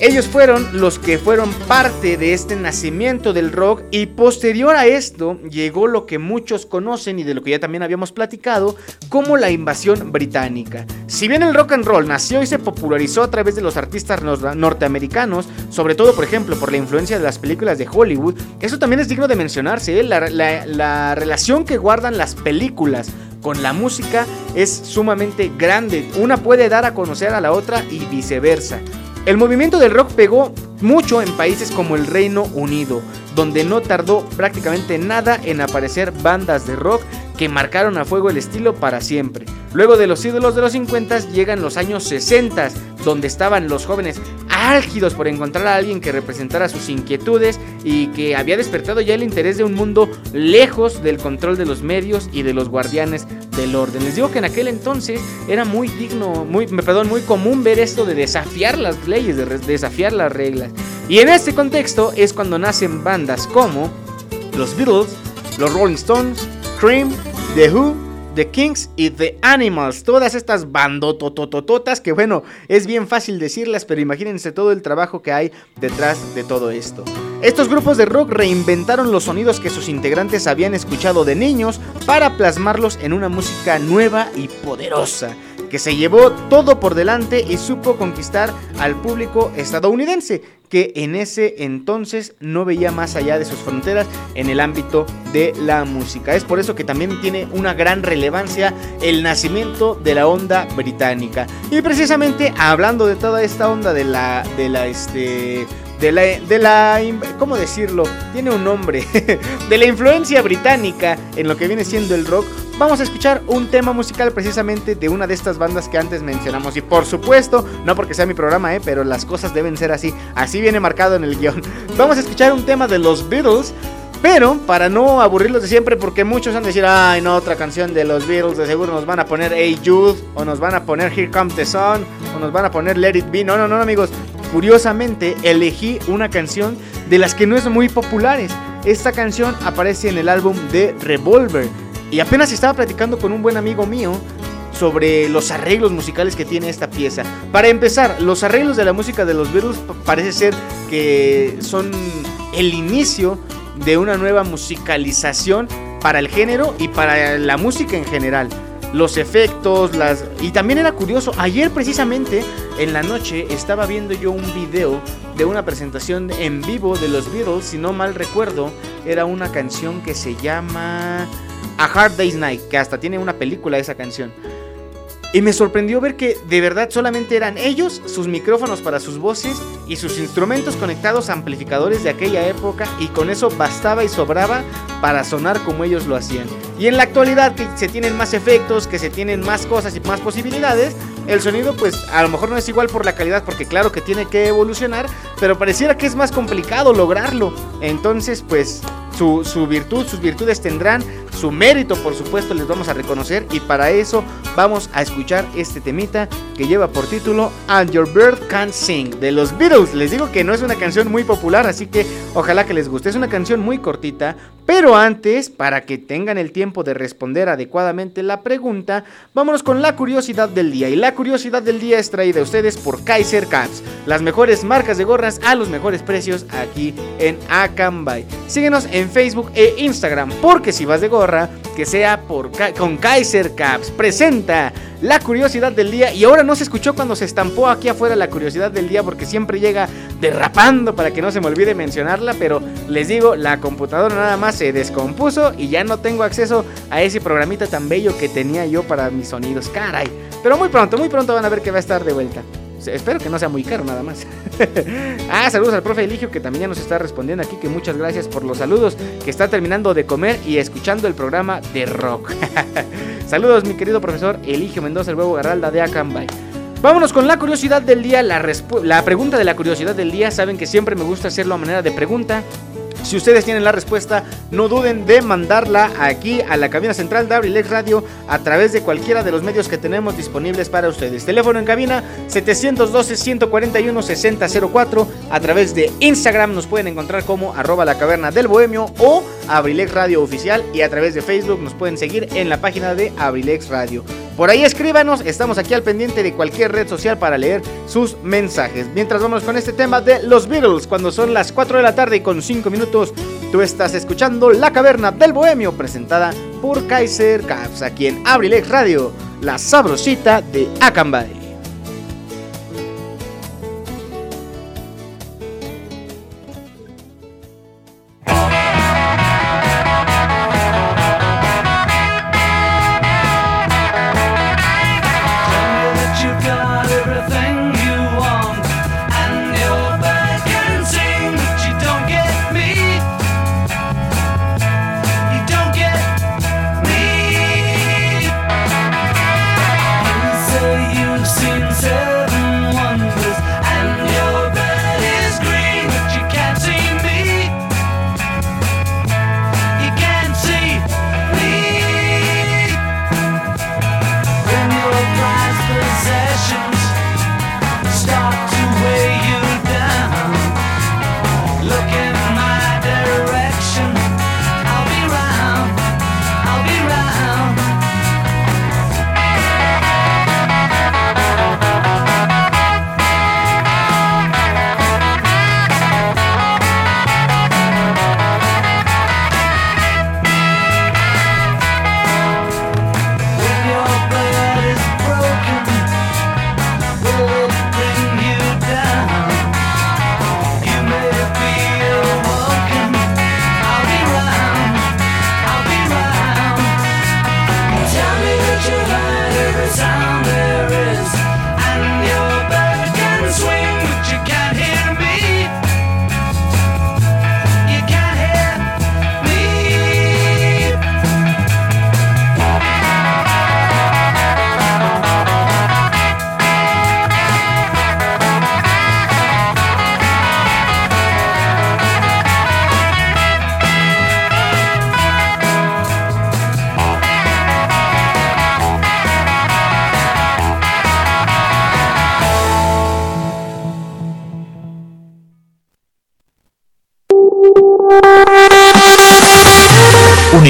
Ellos fueron los que fueron parte de este nacimiento del rock y posterior a esto llegó lo que muchos conocen y de lo que ya también habíamos platicado como la invasión británica. Si bien el rock and roll nació y se popularizó a través de los artistas norteamericanos, sobre todo por ejemplo por la influencia de las películas de Hollywood, eso también es digno de mencionarse, ¿eh? la, la relación que guardan las películas con la música es sumamente grande. Una puede dar a conocer a la otra y viceversa. El movimiento del rock pegó mucho en países como el Reino Unido, donde no tardó prácticamente nada en aparecer bandas de rock que marcaron a fuego el estilo para siempre. Luego de los ídolos de los 50 llegan los años 60, donde estaban los jóvenes álgidos por encontrar a alguien que representara sus inquietudes y que había despertado ya el interés de un mundo lejos del control de los medios y de los guardianes del orden. Les digo que en aquel entonces era muy digno, muy, perdón, muy común ver esto de desafiar las leyes, de desafiar las reglas. Y en este contexto es cuando nacen bandas como los Beatles, los Rolling Stones, Cream, The Who, The Kings y The Animals. Todas estas bandototototas que bueno, es bien fácil decirlas, pero imagínense todo el trabajo que hay detrás de todo esto. Estos grupos de rock reinventaron los sonidos que sus integrantes habían escuchado de niños para plasmarlos en una música nueva y poderosa que se llevó todo por delante y supo conquistar al público estadounidense, que en ese entonces no veía más allá de sus fronteras en el ámbito de la música. Es por eso que también tiene una gran relevancia el nacimiento de la onda británica. Y precisamente hablando de toda esta onda de la de la este de la, de la, ¿cómo decirlo? Tiene un nombre, de la influencia británica en lo que viene siendo el rock, vamos a escuchar un tema musical precisamente de una de estas bandas que antes mencionamos. Y por supuesto, no porque sea mi programa, ¿eh? pero las cosas deben ser así, así viene marcado en el guion. Vamos a escuchar un tema de los Beatles. Pero para no aburrirlos de siempre, porque muchos van a decir, ay, no, otra canción de los Beatles, de seguro nos van a poner Hey Jude, o nos van a poner Here Comes the Sun, o nos van a poner Let It Be. No, no, no, amigos, Curiosamente, elegí una canción de las que no es muy populares. Esta canción aparece en el álbum de Revolver. Y apenas estaba platicando con un buen amigo mío sobre los arreglos musicales que tiene esta pieza. Para empezar, los arreglos de la música de los Beatles parece ser que son el inicio de una nueva musicalización para el género y para la música en general los efectos, las... Y también era curioso, ayer precisamente en la noche estaba viendo yo un video de una presentación en vivo de los Beatles, si no mal recuerdo, era una canción que se llama A Hard Day's Night, que hasta tiene una película esa canción. Y me sorprendió ver que de verdad solamente eran ellos, sus micrófonos para sus voces y sus instrumentos conectados a amplificadores de aquella época y con eso bastaba y sobraba para sonar como ellos lo hacían. Y en la actualidad que se tienen más efectos, que se tienen más cosas y más posibilidades, el sonido pues a lo mejor no es igual por la calidad porque claro que tiene que evolucionar, pero pareciera que es más complicado lograrlo. Entonces pues su, su virtud, sus virtudes tendrán su mérito, por supuesto, les vamos a reconocer y para eso vamos a escuchar este temita que lleva por título And Your Bird Can't Sing de los Beatles. Les digo que no es una canción muy popular, así que ojalá que les guste. Es una canción muy cortita, pero antes, para que tengan el tiempo de responder adecuadamente la pregunta, vámonos con la curiosidad del día. Y la curiosidad del día es traída a ustedes por Kaiser Caps, las mejores marcas de gorras a los mejores precios aquí en Akanbay. Síguenos en Facebook e Instagram, porque si vas de gorra, que sea por, con Kaiser Caps. Presenta la curiosidad del día. Y ahora no se escuchó cuando se estampó aquí afuera la curiosidad del día porque siempre llega derrapando para que no se me olvide mencionarla. Pero les digo, la computadora nada más se descompuso y ya no tengo acceso a ese programita tan bello que tenía yo para mis sonidos. Caray. Pero muy pronto, muy pronto van a ver que va a estar de vuelta. Espero que no sea muy caro nada más. ah, saludos al profe Eligio que también ya nos está respondiendo aquí. Que muchas gracias por los saludos. Que está terminando de comer y escuchando el programa de rock. saludos, mi querido profesor Eligio Mendoza, el huevo Garralda de Acambay. Vámonos con la curiosidad del día. La, la pregunta de la curiosidad del día. Saben que siempre me gusta hacerlo a manera de pregunta. Si ustedes tienen la respuesta, no duden de mandarla aquí a la cabina central de Abrilex Radio a través de cualquiera de los medios que tenemos disponibles para ustedes. Teléfono en cabina 712-141-6004. A través de Instagram nos pueden encontrar como arroba la caverna del bohemio o Abrilex Radio Oficial y a través de Facebook nos pueden seguir en la página de Abrilex Radio. Por ahí escríbanos, estamos aquí al pendiente de cualquier red social para leer sus mensajes. Mientras vamos con este tema de los Beatles, cuando son las 4 de la tarde y con 5 minutos, tú estás escuchando La Caverna del Bohemio, presentada por Kaiser Caps, aquí en Abrilex Radio, la sabrosita de Acambay.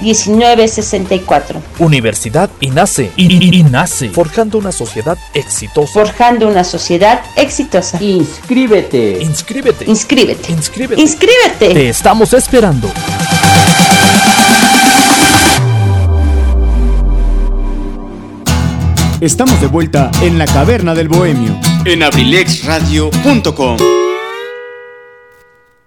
1964. Universidad INACE. I- INACE. Forjando una sociedad exitosa. Forjando una sociedad exitosa. Inscríbete. Inscríbete. Inscríbete. Inscríbete. Inscríbete. Te estamos esperando. Estamos de vuelta en la caverna del bohemio. En abrilexradio.com.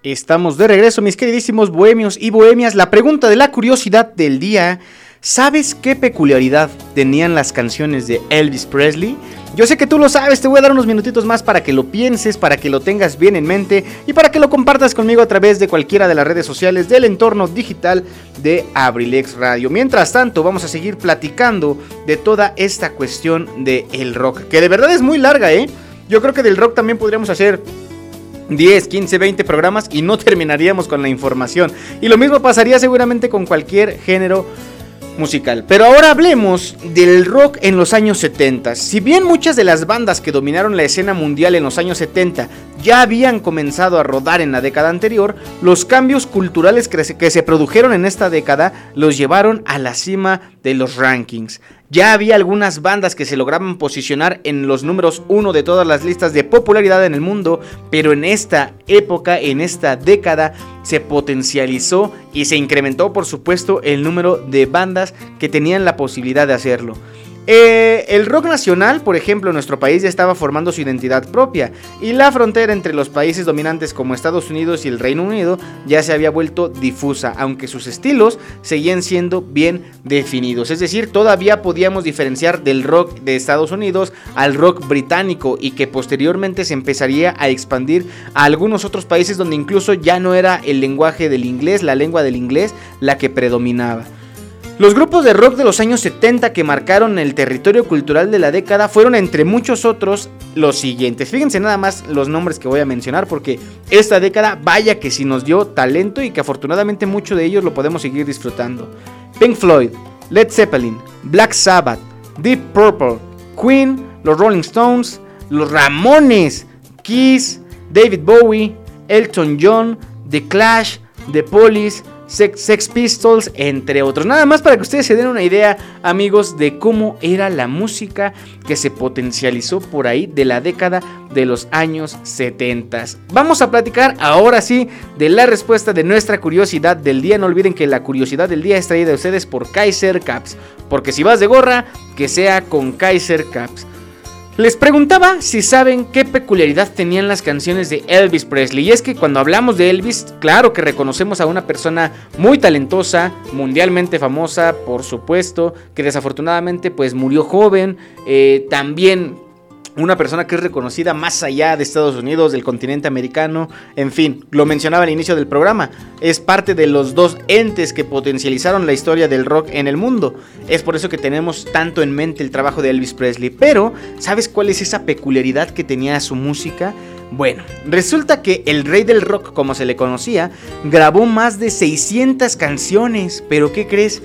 Estamos de regreso, mis queridísimos bohemios y bohemias. La pregunta de la curiosidad del día. ¿Sabes qué peculiaridad tenían las canciones de Elvis Presley? Yo sé que tú lo sabes, te voy a dar unos minutitos más para que lo pienses, para que lo tengas bien en mente y para que lo compartas conmigo a través de cualquiera de las redes sociales del entorno digital de Abrilex Radio. Mientras tanto, vamos a seguir platicando de toda esta cuestión del el rock, que de verdad es muy larga, ¿eh? Yo creo que del rock también podríamos hacer 10, 15, 20 programas y no terminaríamos con la información. Y lo mismo pasaría seguramente con cualquier género musical. Pero ahora hablemos del rock en los años 70. Si bien muchas de las bandas que dominaron la escena mundial en los años 70 ya habían comenzado a rodar en la década anterior, los cambios culturales que se, produjeron en esta década los llevaron a la cima de los rankings. Ya había algunas bandas que se lograban posicionar en los números uno de todas las listas de popularidad en el mundo, pero en esta época, en esta década, se potencializó y se incrementó, por supuesto, el número de bandas que tenían la posibilidad de hacerlo. Eh, el rock nacional, por ejemplo, en nuestro país ya estaba formando su identidad propia y la frontera entre los países dominantes como Estados Unidos y el Reino Unido ya se había vuelto difusa, aunque sus estilos seguían siendo bien definidos. Es decir, todavía podíamos diferenciar del rock de Estados Unidos al rock británico y que posteriormente se empezaría a expandir a algunos otros países donde incluso ya no era el lenguaje del inglés, la lengua del inglés, la que predominaba. Los grupos de rock de los años 70 que marcaron el territorio cultural de la década fueron entre muchos otros los siguientes. Fíjense nada más los nombres que voy a mencionar porque esta década vaya que sí nos dio talento y que afortunadamente mucho de ellos lo podemos seguir disfrutando. Pink Floyd, Led Zeppelin, Black Sabbath, Deep Purple, Queen, los Rolling Stones, los Ramones, Kiss, David Bowie, Elton John, The Clash, The Police, Sex, Pistols, entre otros. Nada más para que ustedes se den una idea, amigos, de cómo era la música que se potencializó por ahí de la década de los años 70. Vamos a platicar ahora sí de la respuesta de nuestra curiosidad del día. No olviden que la curiosidad del día es traída a ustedes por Kaiser Caps. Porque si vas de gorra, que sea con Kaiser Caps. Les preguntaba si saben qué peculiaridad tenían las canciones de Elvis Presley. Y es que cuando hablamos de Elvis, claro que reconocemos a una persona muy talentosa, mundialmente famosa, por supuesto, que desafortunadamente pues murió joven. Eh, también una persona que es reconocida más allá de Estados Unidos, del continente americano, en fin, lo mencionaba al inicio del programa, es parte de los dos entes que potencializaron la historia del rock en el mundo. Es por eso que tenemos tanto en mente el trabajo de Elvis Presley. Pero, ¿sabes cuál es esa peculiaridad que tenía su música? Bueno, resulta que el rey del rock, como se le conocía, grabó más de 600 canciones, pero ¿qué crees?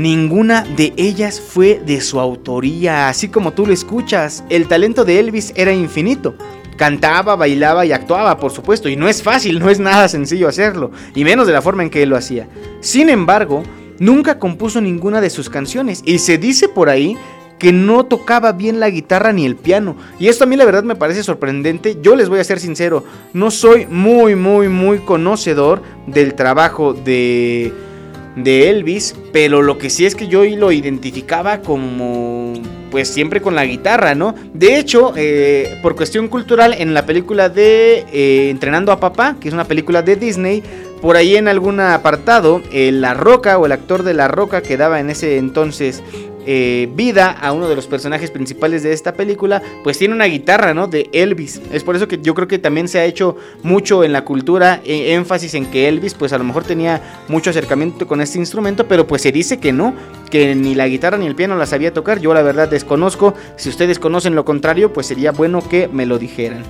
Ninguna de ellas fue de su autoría, así como tú lo escuchas. El talento de Elvis era infinito. Cantaba, bailaba y actuaba, por supuesto, y no es fácil, no es nada sencillo hacerlo, y menos de la forma en que él lo hacía. Sin embargo, nunca compuso ninguna de sus canciones, y se dice por ahí que no tocaba bien la guitarra ni el piano. Y esto a mí la verdad me parece sorprendente. Yo les voy a ser sincero, no soy muy, muy, muy conocedor del trabajo de de Elvis, pero lo que sí es que yo lo identificaba como pues siempre con la guitarra, ¿no? De hecho, eh, por cuestión cultural, en la película de eh, Entrenando a Papá, que es una película de Disney, por ahí en algún apartado, La Roca o el actor de La Roca que daba en ese entonces eh, vida a uno de los personajes principales de esta película, pues tiene una guitarra, ¿no? De Elvis. Es por eso que yo creo que también se ha hecho mucho en la cultura e, énfasis en que Elvis, pues a lo mejor tenía mucho acercamiento con este instrumento, pero pues se dice que no, que ni la guitarra ni el piano la sabía tocar. Yo la verdad desconozco. Si ustedes conocen lo contrario, pues sería bueno que me lo dijeran.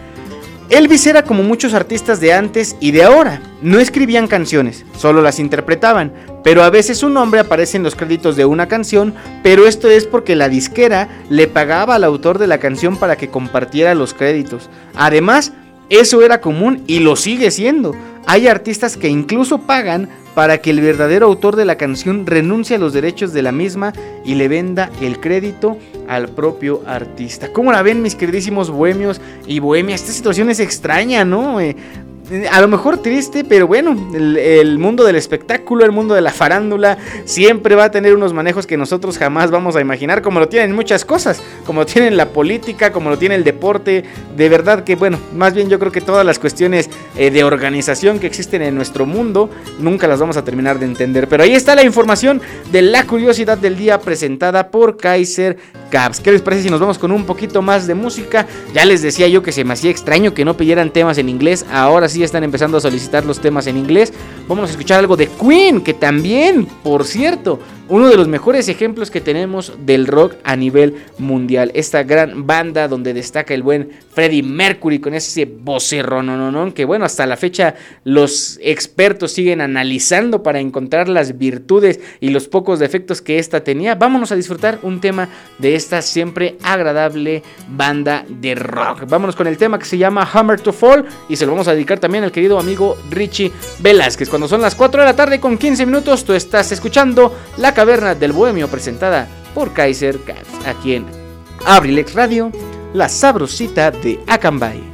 Elvis era como muchos artistas de antes y de ahora. No escribían canciones, solo las interpretaban, pero a veces su nombre aparece en los créditos de una canción, pero esto es porque la disquera le pagaba al autor de la canción para que compartiera los créditos. Además, eso era común y lo sigue siendo. Hay artistas que incluso pagan para que el verdadero autor de la canción renuncie a los derechos de la misma y le venda el crédito al propio artista. ¿Cómo la ven mis queridísimos bohemios y bohemias? Esta situación es extraña, ¿no? Eh, a lo mejor triste, pero bueno, el, mundo del espectáculo, el mundo de la farándula, siempre va a tener unos manejos que nosotros jamás vamos a imaginar, como lo tienen muchas cosas, como lo tienen la política, como lo tiene el deporte. De verdad que, bueno, más bien yo creo que todas las cuestiones eh, de organización que existen en nuestro mundo, nunca las vamos a terminar de entender. Pero ahí está la información de la curiosidad del día presentada por Kaiser Caps. ¿Qué les parece si nos vamos con un poquito más de música? Ya les decía yo que se me hacía extraño que no pidieran temas en inglés, ahora sí están empezando a solicitar los temas en inglés. Vamos a escuchar algo de Queen, que también, por cierto, uno de los mejores ejemplos que tenemos del rock a nivel mundial. Esta gran banda donde destaca el buen Freddie Mercury con ese no, que bueno, hasta la fecha los expertos siguen analizando para encontrar las virtudes y los pocos defectos que esta tenía. Vámonos a disfrutar un tema de esta siempre agradable banda de rock. Vámonos con el tema que se llama Hammer to Fall y se lo vamos a dedicar también al querido amigo Richie Velázquez. Cuando son las 4 de la tarde con 15 minutos, tú estás escuchando la Caverna del Bohemio presentada por Kaiser Cats, aquí en Abrilex Radio, la sabrosita de Acambay.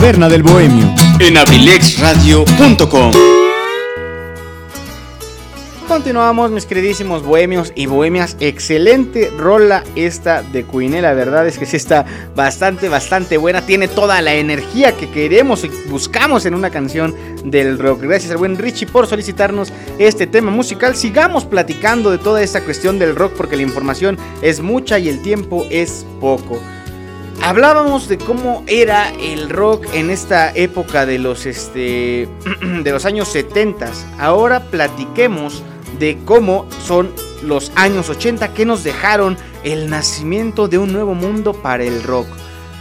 Del bohemio. En abrilexradio.com. Continuamos, mis queridísimos bohemios y bohemias. Excelente rola esta de Queen. La verdad es que sí está bastante, bastante buena. Tiene toda la energía que queremos y buscamos en una canción del rock. Gracias al buen Richie por solicitarnos este tema musical. Sigamos platicando de toda esta cuestión del rock porque la información es mucha y el tiempo es poco. Hablábamos de cómo era el rock en esta época de los, este, de los años 70. Ahora platiquemos de cómo son los años 80 que nos dejaron el nacimiento de un nuevo mundo para el rock.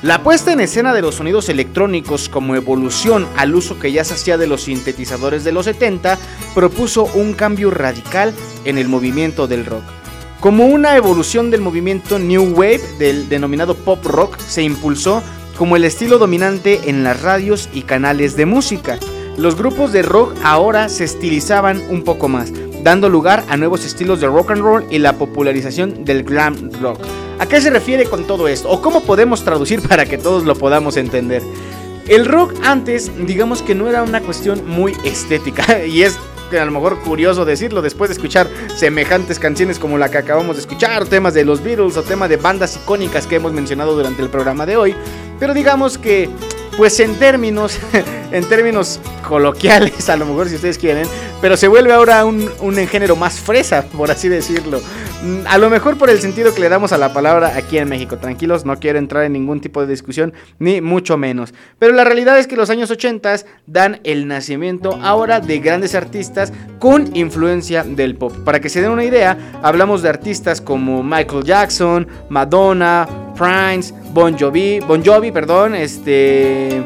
La puesta en escena de los sonidos electrónicos como evolución al uso que ya se hacía de los sintetizadores de los 70 propuso un cambio radical en el movimiento del rock. Como una evolución del movimiento New Wave del denominado pop rock se impulsó como el estilo dominante en las radios y canales de música. Los grupos de rock ahora se estilizaban un poco más, dando lugar a nuevos estilos de rock and roll y la popularización del glam rock. ¿A qué se refiere con todo esto? ¿O cómo podemos traducir para que todos lo podamos entender? El rock antes, digamos que no era una cuestión muy estética, y es a lo mejor curioso decirlo después de escuchar semejantes canciones como la que acabamos de escuchar, temas de los Beatles o temas de bandas icónicas que hemos mencionado durante el programa de hoy. Pero digamos que, pues en términos, en términos coloquiales, a lo mejor si ustedes quieren, pero se vuelve ahora un, un género más fresa, por así decirlo. Mm, A lo mejor por el sentido que le damos a la palabra aquí en México. Tranquilos, no quiero entrar en ningún tipo de discusión, ni mucho menos. Pero la realidad es que los años 80 dan el nacimiento ahora de grandes artistas con influencia del pop. Para que se den una idea, hablamos de artistas como Michael Jackson, Madonna, Prince, Bon Jovi, Bon Jovi, perdón, este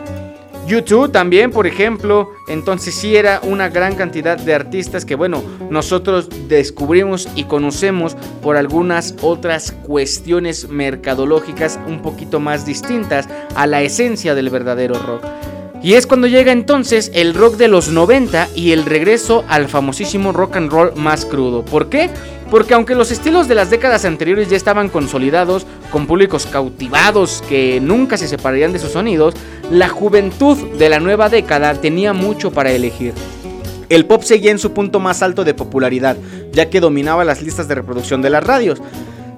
YouTube también, por ejemplo. Entonces sí era una gran cantidad de artistas que, bueno, nosotros descubrimos y conocemos por algunas otras cuestiones mercadológicas un poquito más distintas a la esencia del verdadero rock. Y es cuando llega entonces el rock de los 90 y el regreso al famosísimo rock and roll más crudo. ¿Por qué? Porque aunque los estilos de las décadas anteriores ya estaban consolidados, con públicos cautivados que nunca se separarían de sus sonidos, la juventud de la nueva década tenía mucho para elegir. El pop seguía en su punto más alto de popularidad, ya que dominaba las listas de reproducción de las radios.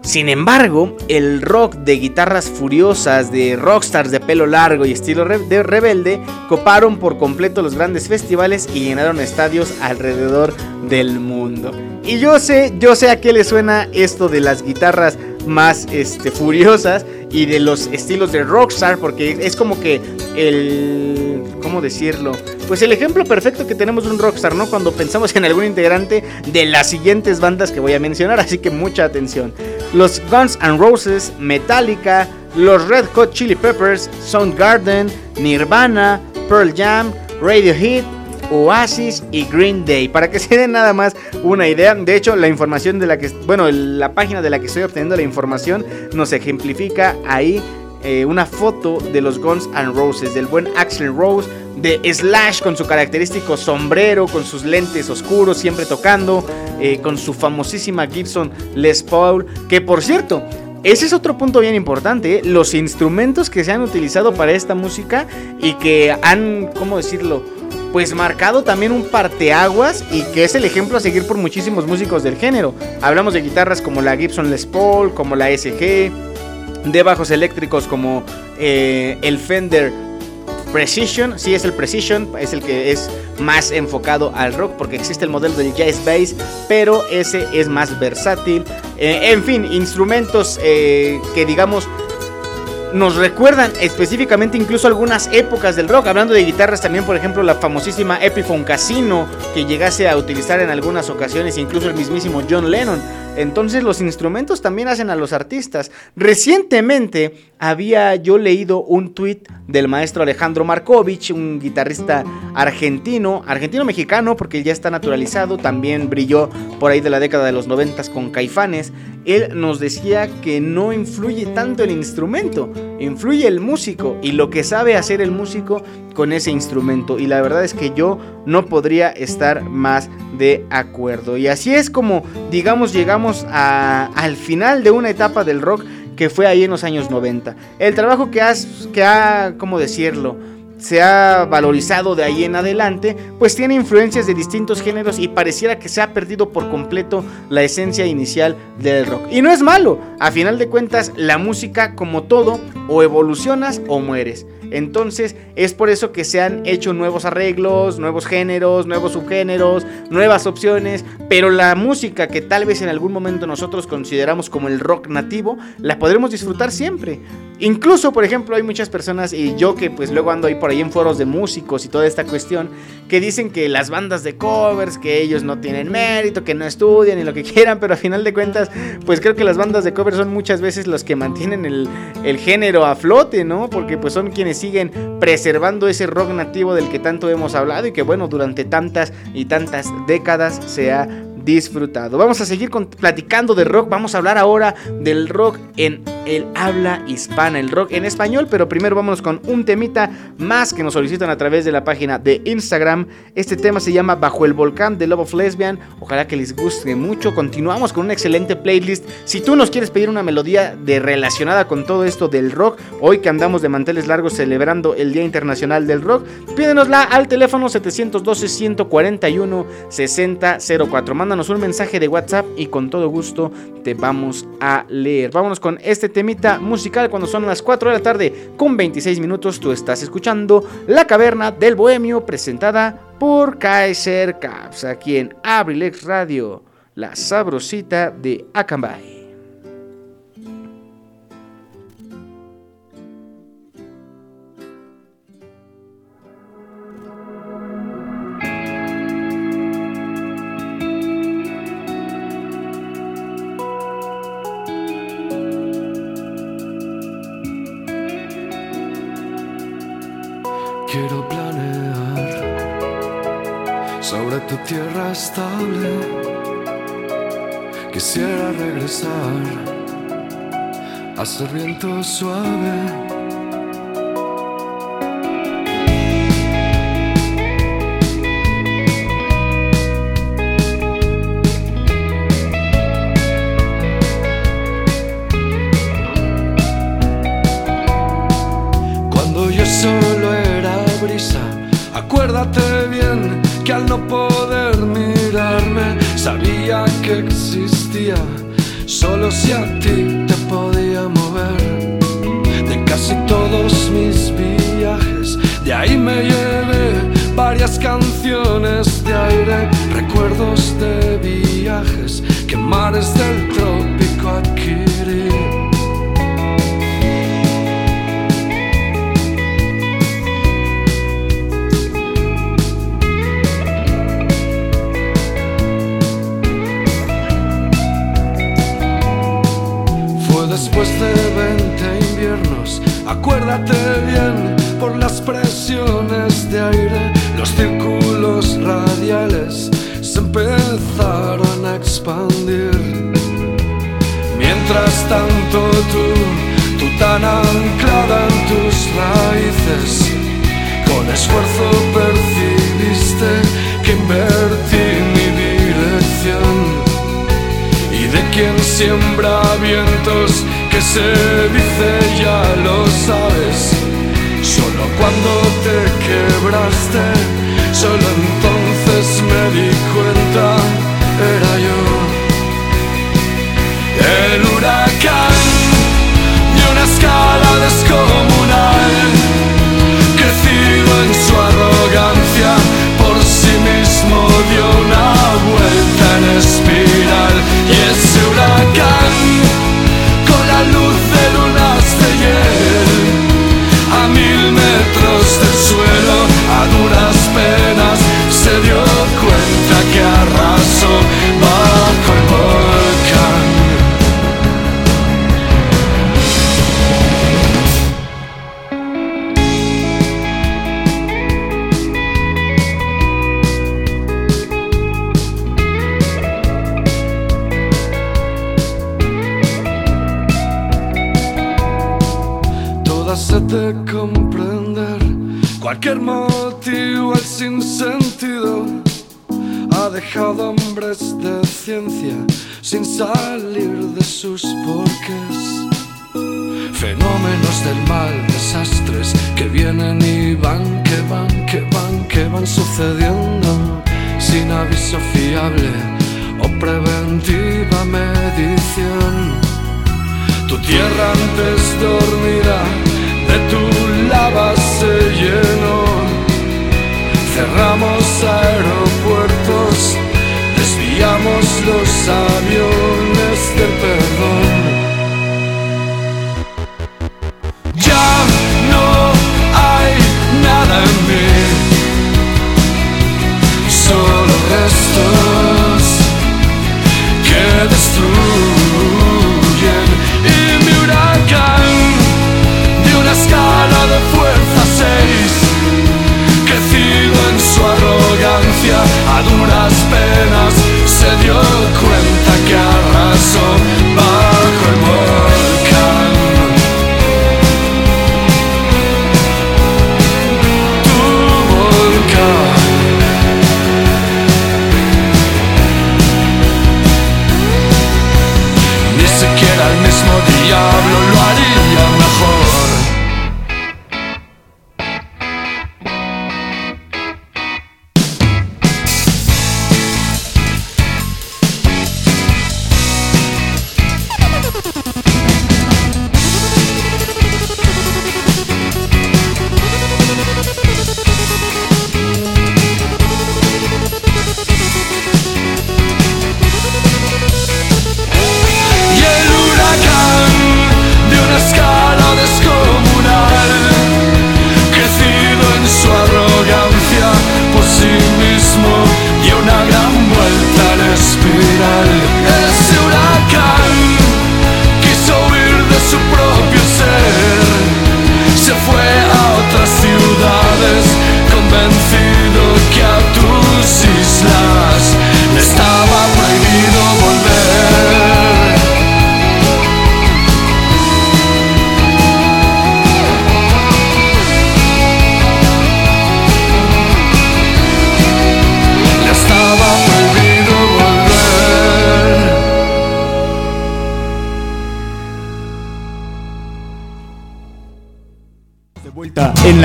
Sin embargo, el rock de guitarras furiosas, de rockstars de pelo largo y estilo de rebelde, coparon por completo los grandes festivales y llenaron estadios alrededor del mundo. Y yo sé, yo sé a qué le suena esto de las guitarras más este, furiosas y de los estilos de rockstar, porque es como que el... ¿Cómo decirlo? Pues el ejemplo perfecto que tenemos de un rockstar, ¿no? Cuando pensamos en algún integrante de las siguientes bandas que voy a mencionar, así que mucha atención. Los Guns N' Roses, Metallica, los Red Hot Chili Peppers, Soundgarden, Nirvana, Pearl Jam, Radiohead, Oasis y Green Day. Para que se den nada más una idea. De hecho, la información de la que, bueno, la página de la que estoy obteniendo la información nos ejemplifica ahí eh, una foto de los Guns N' Roses, del buen Axel Rose, de Slash con su característico sombrero, con sus lentes oscuros, siempre tocando, eh, con su famosísima Gibson Les Paul, que por cierto, ese es otro punto bien importante, ¿eh? los instrumentos que se han utilizado para esta música y que han, ¿cómo decirlo? Pues marcado también un parteaguas y que es el ejemplo a seguir por muchísimos músicos del género. Hablamos de guitarras como la Gibson Les Paul, como la SG, de bajos eléctricos como eh, el Fender Precision, sí es el Precision, es el que es más enfocado al rock porque existe el modelo del Jazz Bass, pero ese es más versátil. Eh, en fin, instrumentos eh, que digamos nos recuerdan específicamente incluso algunas épocas del rock. Hablando de guitarras también, por ejemplo, la famosísima Epiphone Casino que llegase a utilizar en algunas ocasiones incluso el mismísimo John Lennon. Entonces los instrumentos también hacen a los artistas. Recientemente había yo leído un tweet del maestro Alejandro Markovich, un guitarrista argentino, argentino-mexicano porque ya está naturalizado, también brilló por ahí de la década de los 90 con Caifanes. Él nos decía que no influye tanto el instrumento, influye el músico y lo que sabe hacer el músico con ese instrumento. Y la verdad es que yo no podría estar más de acuerdo. Y así es como, digamos, llegamos a- al final de una etapa del rock que fue ahí en los años 90. El trabajo que, has, que ha, ¿cómo decirlo? se ha valorizado de ahí en adelante, pues tiene influencias de distintos géneros y pareciera que se ha perdido por completo la esencia inicial del rock. Y no es malo, a final de cuentas la música como todo o evolucionas o mueres. Entonces es por eso que se han hecho nuevos arreglos, nuevos géneros, nuevos subgéneros, nuevas opciones, pero la música que tal vez en algún momento nosotros consideramos como el rock nativo, la podremos disfrutar siempre. Incluso, por ejemplo, hay muchas personas, y yo que pues luego ando ahí por ahí en foros de músicos y toda esta cuestión, que dicen que las bandas de covers, que ellos no tienen mérito, que no estudian y lo que quieran, pero a final de cuentas, pues creo que las bandas de covers son muchas veces los que mantienen el, el género a flote, ¿no? Porque pues son quienes siguen preservando ese rock nativo del que tanto hemos hablado y que bueno, durante tantas y tantas décadas se ha disfrutado. Vamos a seguir platicando de rock. Vamos a hablar ahora del rock en el habla hispana, el rock en español. Pero primero vámonos con un temita más que nos solicitan a través de la página de Instagram. Este tema se llama Bajo el Volcán de Love of Lesbian. Ojalá que les guste mucho. Continuamos con una excelente playlist. Si tú nos quieres pedir una melodía de relacionada con todo esto del rock, hoy que andamos de manteles largos celebrando el Día Internacional del Rock, pídenosla al teléfono 712 141 6004. Un mensaje de WhatsApp y con todo gusto te vamos a leer. Vámonos con este temita musical cuando son las 4 de la tarde con 26 minutos. Tú estás escuchando La Caverna del Bohemio presentada por Kaiser Caps aquí en Abrilex Radio, la sabrosita de Tierra estable. Quisiera regresar a ser viento suave. Cuando yo solo era brisa, acuérdate que al no poder mirarme sabía que existía, solo si a ti te podía mover. De casi todos mis viajes, de ahí me llevé varias canciones de aire, recuerdos de viajes que mares del trópico acuérdate bien por las presiones de aire, los círculos radiales se empezaron a expandir. Mientras tanto tú, tú tan anclada en tus raíces, con esfuerzo percibiste que invertí mi dirección de quien siembra vientos, se dice ya lo sabes. Solo cuando te quebraste, solo entonces me di cuenta, era yo. El huracán de una escala descomunal, crecido en su arrogancia, por sí mismo dio una vuelta en espiral y ese huracán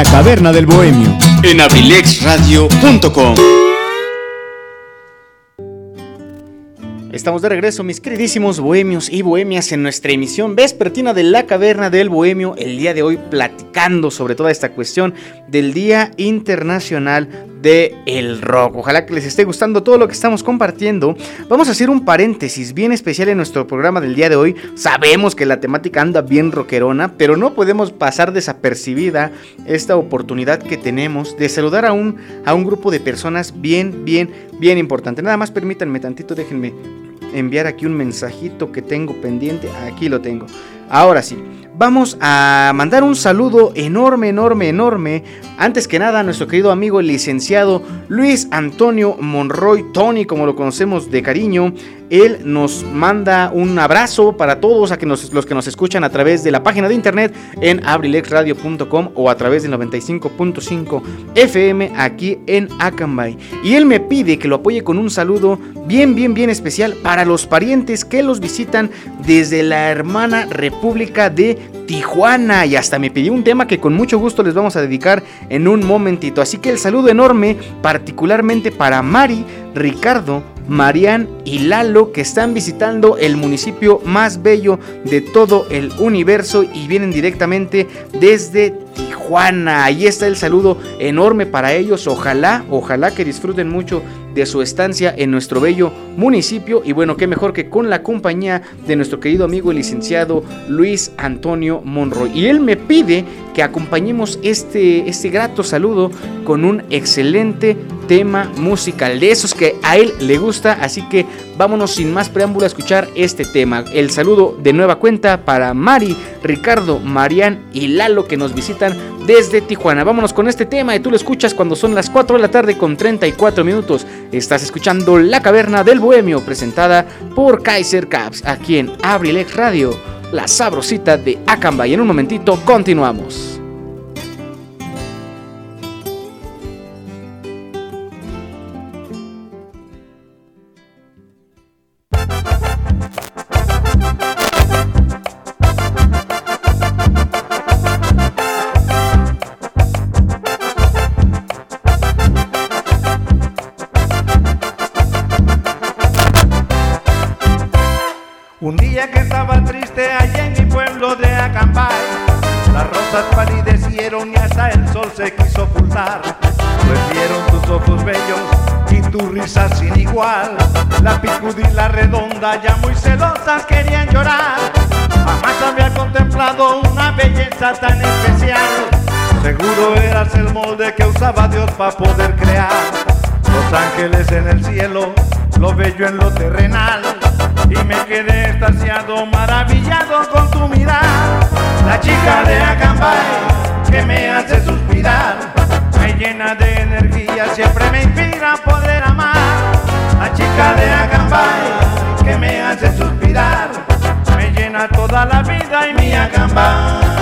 la caverna del bohemio. En abrilexradio.com. De regreso, mis queridísimos bohemios y bohemias, en nuestra emisión vespertina de la Caverna del Bohemio. El día de hoy platicando sobre toda esta cuestión del Día Internacional de el Rock. Ojalá que les esté gustando todo lo que estamos compartiendo. Vamos a hacer un paréntesis bien especial en nuestro programa del día de hoy. Sabemos que la temática anda bien rockerona, pero no podemos pasar desapercibida esta oportunidad que tenemos de saludar a un, a un grupo de personas bien, bien, bien importante. Nada más permítanme tantito, déjenme enviar aquí un mensajito que tengo pendiente. Aquí lo tengo. Ahora sí, vamos a mandar un saludo enorme, enorme, enorme. Antes que nada, a nuestro querido amigo el licenciado Luis Antonio Monroy Tony, como lo conocemos de cariño. Él nos manda un abrazo para todos a que nos- los que nos escuchan a través de la página de internet en abrilexradio.com o a través del 95.5 FM aquí en Acambay. Y él me pide que lo apoye con un saludo bien, bien, bien especial para los parientes que los visitan desde la hermana República de Tijuana. Y hasta me pidió un tema que con mucho gusto les vamos a dedicar en un momentito. Así que el saludo enorme, particularmente para Mari, Ricardo, Marian y Lalo que están visitando el municipio más bello de todo el universo y vienen directamente desde Tijuana. Ahí está el saludo enorme para ellos. Ojalá, ojalá que disfruten mucho de su estancia en nuestro bello municipio. Y bueno, qué mejor que con la compañía de nuestro querido amigo el licenciado Luis Antonio Monroy. Y él me pide que acompañemos este, este grato saludo con un excelente tema musical. De esos que a él le gusta. Así que vámonos sin más preámbulo a escuchar este tema. El saludo de nueva cuenta para Mari, Ricardo, Marian y Lalo que nos visitan desde Tijuana. Vámonos con este tema y tú lo escuchas cuando son las 4 de la tarde con 34 minutos. Estás escuchando La Caverna del Bohemio presentada por Kaiser Caps aquí en Abrilex Radio, la sabrosita de Acamba. Y en un momentito continuamos. Ya muy celosas querían llorar. Jamás había contemplado una belleza tan especial. Seguro eras el molde que usaba Dios para poder crear. Los ángeles en el cielo, lo bello en lo terrenal. Y me quedé extasiado, maravillado con tu mirar. La chica de Acambay que me hace suspirar, me llena de energía, siempre me inspira a poder amar. La chica de Acambay que me hace suspirar, me llena toda la vida y mi Acambay.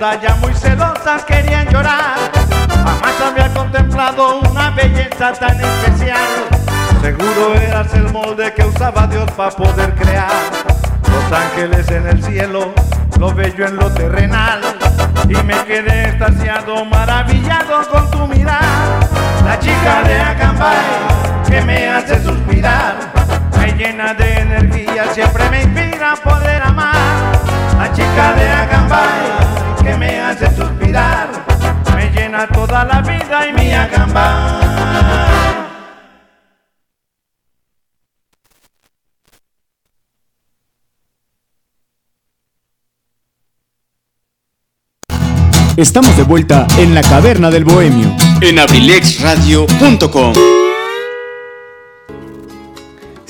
da toda la vida y mi Acambay. Estamos de vuelta en la caverna del bohemio. En abrilexradio.com.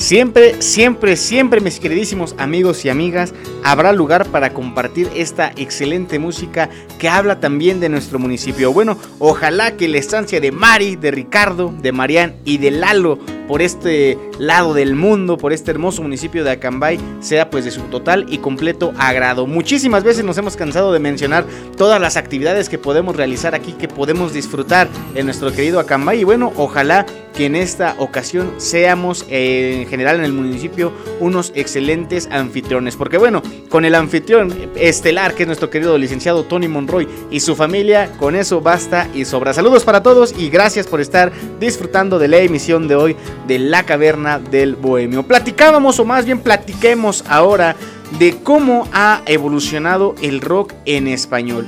Siempre, siempre, siempre, mis queridísimos amigos y amigas, habrá lugar para compartir esta excelente música que habla también de nuestro municipio. Bueno, ojalá que la estancia de Mari, de Ricardo, de Marián y de Lalo por este lado del mundo, por este hermoso municipio de Acambay, sea pues de su total y completo agrado. Muchísimas veces nos hemos cansado de mencionar todas las actividades que podemos realizar aquí, que podemos disfrutar en nuestro querido Acambay. Y bueno, ojalá que en esta ocasión seamos eh, en general en el municipio unos excelentes anfitriones. Porque bueno, con el anfitrión estelar que es nuestro querido licenciado Tony Monroy y su familia, con eso basta y sobra. Saludos para todos y gracias por estar disfrutando de la emisión de hoy de La Caverna del Bohemio. Platicábamos o más bien platiquemos ahora de cómo ha evolucionado el rock en español.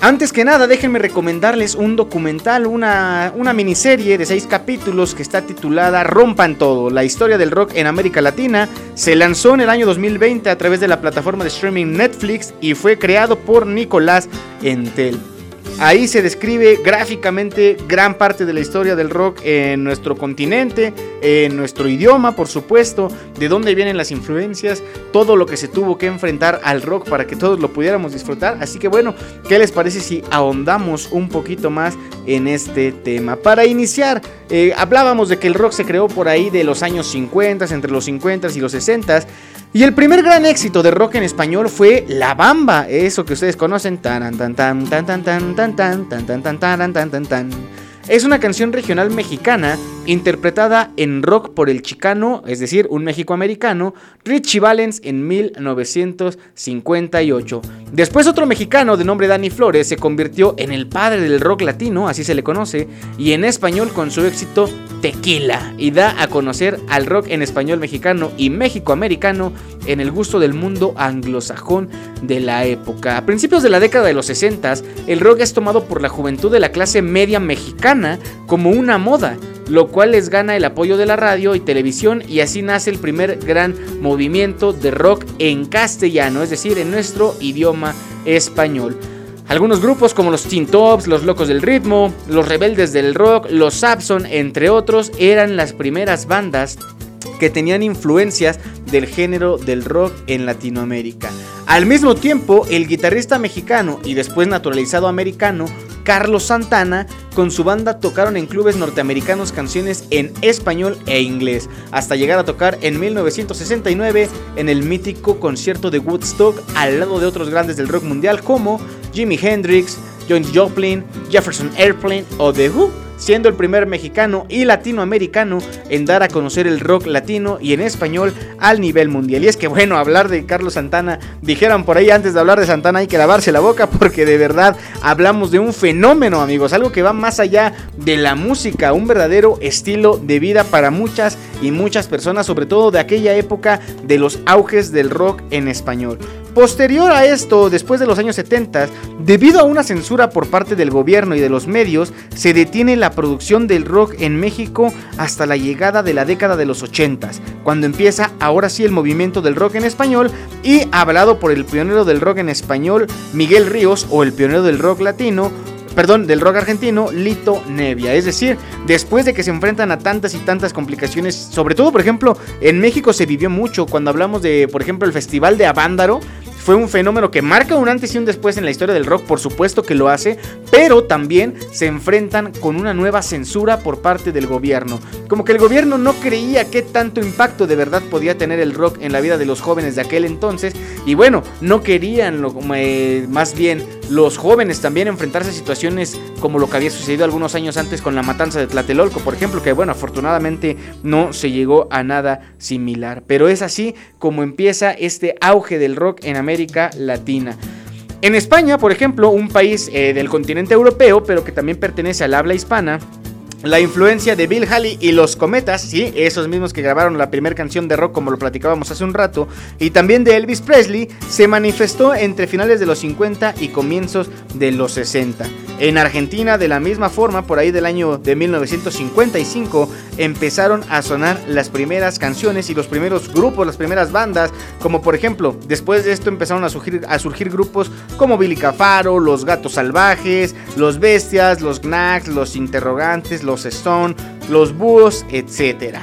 Antes que nada, déjenme recomendarles un documental, una, una, miniserie de seis capítulos que está titulada Rompan Todo, la historia del rock en América Latina. Se lanzó en el año 2020 a través de la plataforma de streaming Netflix y fue creado por Nicolás Entel. Ahí se describe gráficamente gran parte de la historia del rock en nuestro continente, en nuestro idioma, por supuesto, de dónde vienen las influencias, todo lo que se tuvo que enfrentar al rock para que todos lo pudiéramos disfrutar. Así que bueno, ¿qué les parece si ahondamos un poquito más en este tema? Para iniciar, eh, hablábamos de que el rock se creó por ahí de los años 50, entre los 50 y los 60. Y el primer gran éxito de rock en español fue La Bamba, eso que ustedes conocen. Tan tan tan tan tan tan tan tan tan tan tan tan tan. Es una canción regional mexicana interpretada en rock por el chicano, es decir, un mexicoamericano, Richie Valens en 1958. Después otro mexicano de nombre Danny Flores se convirtió en el padre del rock latino, así se le conoce, y en español con su éxito Tequila, y da a conocer al rock en español mexicano y mexicoamericano en el gusto del mundo anglosajón de la época. A principios de la década de los 60, el rock es tomado por la juventud de la clase media mexicana como una moda, lo cual les gana el apoyo de la radio y televisión y así nace el primer gran movimiento de rock en castellano, es decir, en nuestro idioma español. Algunos grupos como los Teen Tops, los Locos del Ritmo, los Rebeldes del Rock, los Sapson, entre otros, eran las primeras bandas que tenían influencias del género del rock en Latinoamérica. Al mismo tiempo, el guitarrista mexicano y después naturalizado americano, Carlos Santana, con su banda tocaron en clubes norteamericanos canciones en español e inglés, hasta llegar a tocar en 1969 en el mítico concierto de Woodstock al lado de otros grandes del rock mundial como Jimi Hendrix, John Joplin, Jefferson Airplane o The Who siendo el primer mexicano y latinoamericano en dar a conocer el rock latino y en español al nivel mundial. Y es que bueno, hablar de Carlos Santana, dijeron por ahí antes de hablar de Santana hay que lavarse la boca porque de verdad hablamos de un fenómeno amigos, algo que va más allá de la música, un verdadero estilo de vida para muchas y muchas personas, sobre todo de aquella época de los auges del rock en español. Posterior a esto, después de los años 70, debido a una censura por parte del gobierno y de los medios, se detiene la producción del rock en México hasta la llegada de la década de los 80, cuando empieza ahora sí el movimiento del rock en español y hablado por el pionero del rock en español, Miguel Ríos, o el pionero del rock latino, perdón, del rock argentino, Lito Nevia. Es decir, después de que se enfrentan a tantas y tantas complicaciones, sobre todo, por ejemplo, en México se vivió mucho cuando hablamos de, por ejemplo, el Festival de Avándaro, fue un fenómeno que marca un antes y un después en la historia del rock, por supuesto que lo hace, pero también se enfrentan con una nueva censura por parte del gobierno. Como que el gobierno no creía qué tanto impacto de verdad podía tener el rock en la vida de los jóvenes de aquel entonces, y bueno, no querían lo, eh, más bien los jóvenes también enfrentarse a situaciones como lo que había sucedido algunos años antes con la matanza de Tlatelolco, por ejemplo, que bueno, afortunadamente no se llegó a nada similar. Pero es así como empieza este auge del rock en América Latina. En España, por ejemplo, un país eh, del continente europeo, pero que también pertenece al habla hispana, la influencia de Bill Haley y los Cometas, sí, esos mismos que grabaron la primera canción de rock como lo platicábamos hace un rato, y también de Elvis Presley, se manifestó entre finales de los 50 y comienzos de los 60. En Argentina, de la misma forma, por ahí del año de 1955, empezaron a sonar las primeras canciones y los primeros grupos, las primeras bandas, como por ejemplo, después de esto empezaron a surgir, a surgir grupos como Billy Cafaro, Los Gatos Salvajes, Los Bestias, Los Knacks, Los Interrogantes, Los Stone, Los Búhos, etc.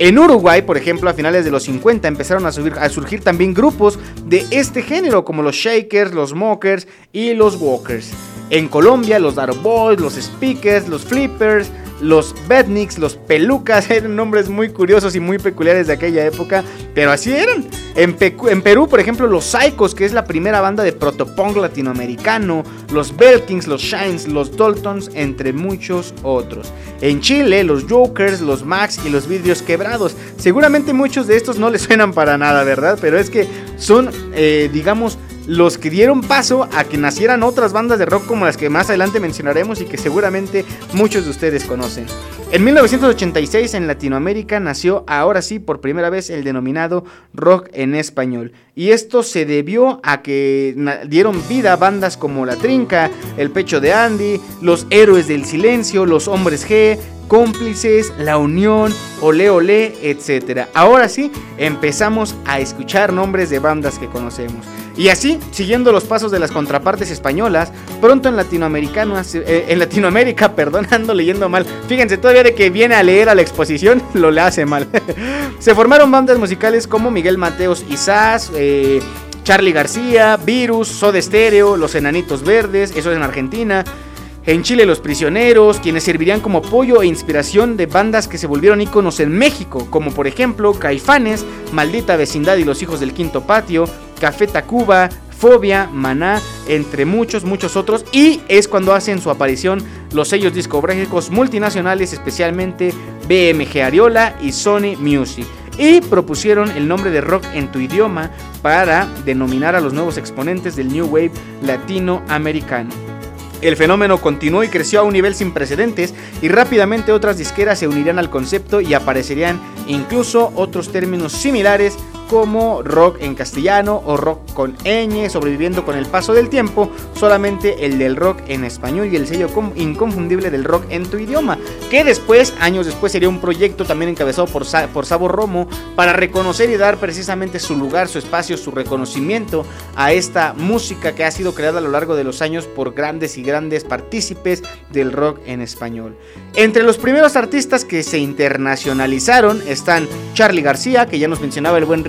En Uruguay, por ejemplo, a finales de los 50 empezaron a, surgir también grupos de este género, como los Shakers, los Mockers y los Walkers. En Colombia, los Daro Boys, los Speakers, los Flippers, los Bedniks, los Pelucas, eran nombres muy curiosos y muy peculiares de aquella época, pero así eran. En, Perú, por ejemplo, los Psychos, que es la primera banda de protopunk latinoamericano, los Belkins, los Shines, los Daltons, entre muchos otros. En Chile, los Jokers, los Max y los Vidrios Quebrados. Seguramente muchos de estos no les suenan para nada, ¿verdad? Pero es que son, eh, digamos, los que dieron paso a que nacieran otras bandas de rock como las que más adelante mencionaremos y que seguramente muchos de ustedes conocen. En 1986 en Latinoamérica nació ahora sí por primera vez el denominado rock en español. Y esto se debió a que dieron vida a bandas como La Trinca, El Pecho de Andy, Los Héroes del Silencio, Los Hombres G, cómplices, La Unión, Ole Ole, etc. Ahora sí, empezamos a escuchar nombres de bandas que conocemos. Y así, siguiendo los pasos de las contrapartes españolas, pronto en, latinoamericano, eh, en Latinoamérica, perdón, ando leyendo mal. Fíjense, todavía de que viene a leer a la exposición, lo le hace mal. Se formaron bandas musicales como Miguel Mateos y Sass, eh, Charlie García, Virus, Soda Stereo, Los Enanitos Verdes, eso es en Argentina. En Chile Los Prisioneros, quienes servirían como apoyo e inspiración de bandas que se volvieron íconos en México, como por ejemplo Caifanes, Maldita Vecindad y Los Hijos del Quinto Patio, Café Tacuba, Fobia, Maná, entre muchos, muchos otros. Y es cuando hacen su aparición los sellos discográficos multinacionales, especialmente BMG Ariola y Sony Music. Y propusieron el nombre de rock en tu idioma para denominar a los nuevos exponentes del New Wave latinoamericano. El fenómeno continuó y creció a un nivel sin precedentes y rápidamente otras disqueras se unirían al concepto y aparecerían incluso otros términos similares como rock en castellano o rock con ñ, sobreviviendo con el paso del tiempo, solamente el del rock en español y el sello inconfundible del rock en tu idioma, que después, años después, sería un proyecto también encabezado por, por Sabo Romo para reconocer y dar precisamente su lugar, su espacio, su reconocimiento a esta música que ha sido creada a lo largo de los años por grandes y grandes partícipes del rock en español. Entre los primeros artistas que se internacionalizaron están Charlie García, que ya nos mencionaba el buen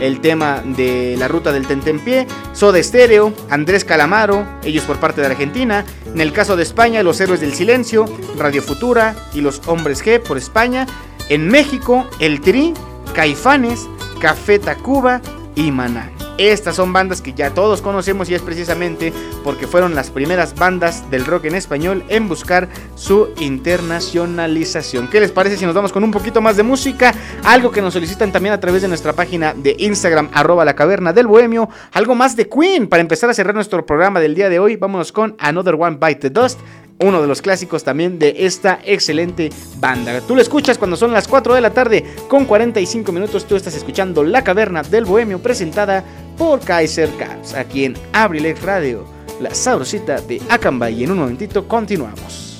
el tema de la ruta del Tentempié, Soda Stereo, Andrés Calamaro, ellos por parte de Argentina, en el caso de España, Los Héroes del Silencio, Radio Futura y Los Hombres G por España, en México, El Tri, Caifanes, Café Tacuba y Maná. Estas son bandas que ya todos conocemos y es precisamente porque fueron las primeras bandas del rock en español en buscar su internacionalización. ¿Qué les parece si nos vamos con un poquito más de música? Algo que nos solicitan también a través de nuestra página de Instagram, arroba la caverna del bohemio. Algo más de Queen para empezar a cerrar nuestro programa del día de hoy. Vámonos con Another One Bite the Dust uno de los clásicos también de esta excelente banda. Tú lo escuchas cuando son las 4 de la tarde con 45 minutos. Tú estás escuchando La Caverna del Bohemio presentada por Kaiser Caps aquí en Abrilex Radio, la sabrosita de Acamba. Y en un momentito continuamos.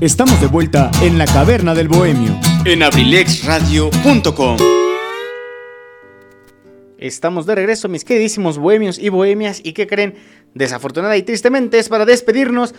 Estamos de vuelta en la caverna del bohemio. En abrilexradio.com. Estamos de regreso, mis queridísimos bohemios y bohemias. ¿Y qué creen? Desafortunada y tristemente es para despedirnos.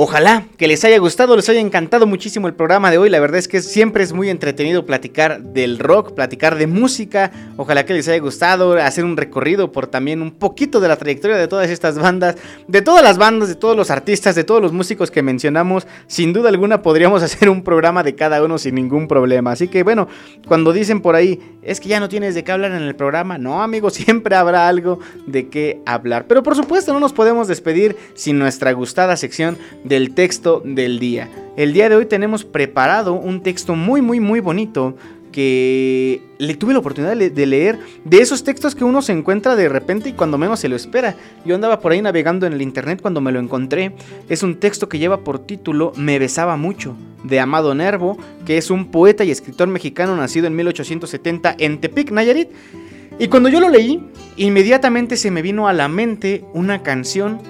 Ojalá que les haya gustado, les haya encantado muchísimo el programa de hoy. La verdad es que siempre es muy entretenido platicar del rock, platicar de música. Ojalá que les haya gustado hacer un recorrido por también un poquito de la trayectoria de todas estas bandas, de todas las bandas, de todos los artistas, de todos los músicos que mencionamos. Sin duda alguna podríamos hacer un programa de cada uno sin ningún problema. Así que bueno, cuando dicen por ahí, es que ya no tienes de qué hablar en el programa, no amigos, siempre habrá algo de qué hablar. Pero por supuesto no nos podemos despedir sin nuestra gustada sección del texto del día. El día de hoy tenemos preparado un texto muy, muy, muy bonito que le tuve la oportunidad de leer de esos textos que uno se encuentra de repente y cuando menos se lo espera. Yo andaba por ahí navegando en el internet cuando me lo encontré. Es un texto que lleva por título Me besaba mucho, de Amado Nervo, que es un poeta y escritor mexicano nacido en 1870 en Tepic, Nayarit. Y cuando yo lo leí, inmediatamente se me vino a la mente una canción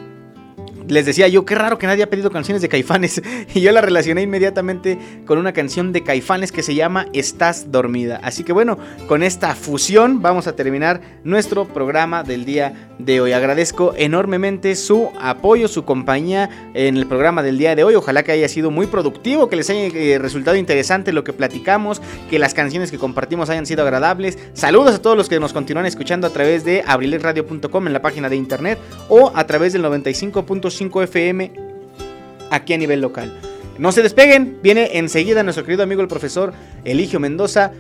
les decía yo, qué raro que nadie ha pedido canciones de Caifanes. Y yo la relacioné inmediatamente con una canción de Caifanes que se llama Estás dormida. Así que bueno, con esta fusión vamos a terminar nuestro programa del día de hoy. Agradezco enormemente su apoyo, su compañía en el programa del día de hoy. Ojalá que haya sido muy productivo, que les haya eh, resultado interesante lo que platicamos, que las canciones que compartimos hayan sido agradables. Saludos a todos los que nos continúan escuchando a través de abrilesradio.com en la página de internet o a través del 95.5 FM aquí a nivel local. No se despeguen, viene enseguida nuestro querido amigo el profesor Eligio Mendoza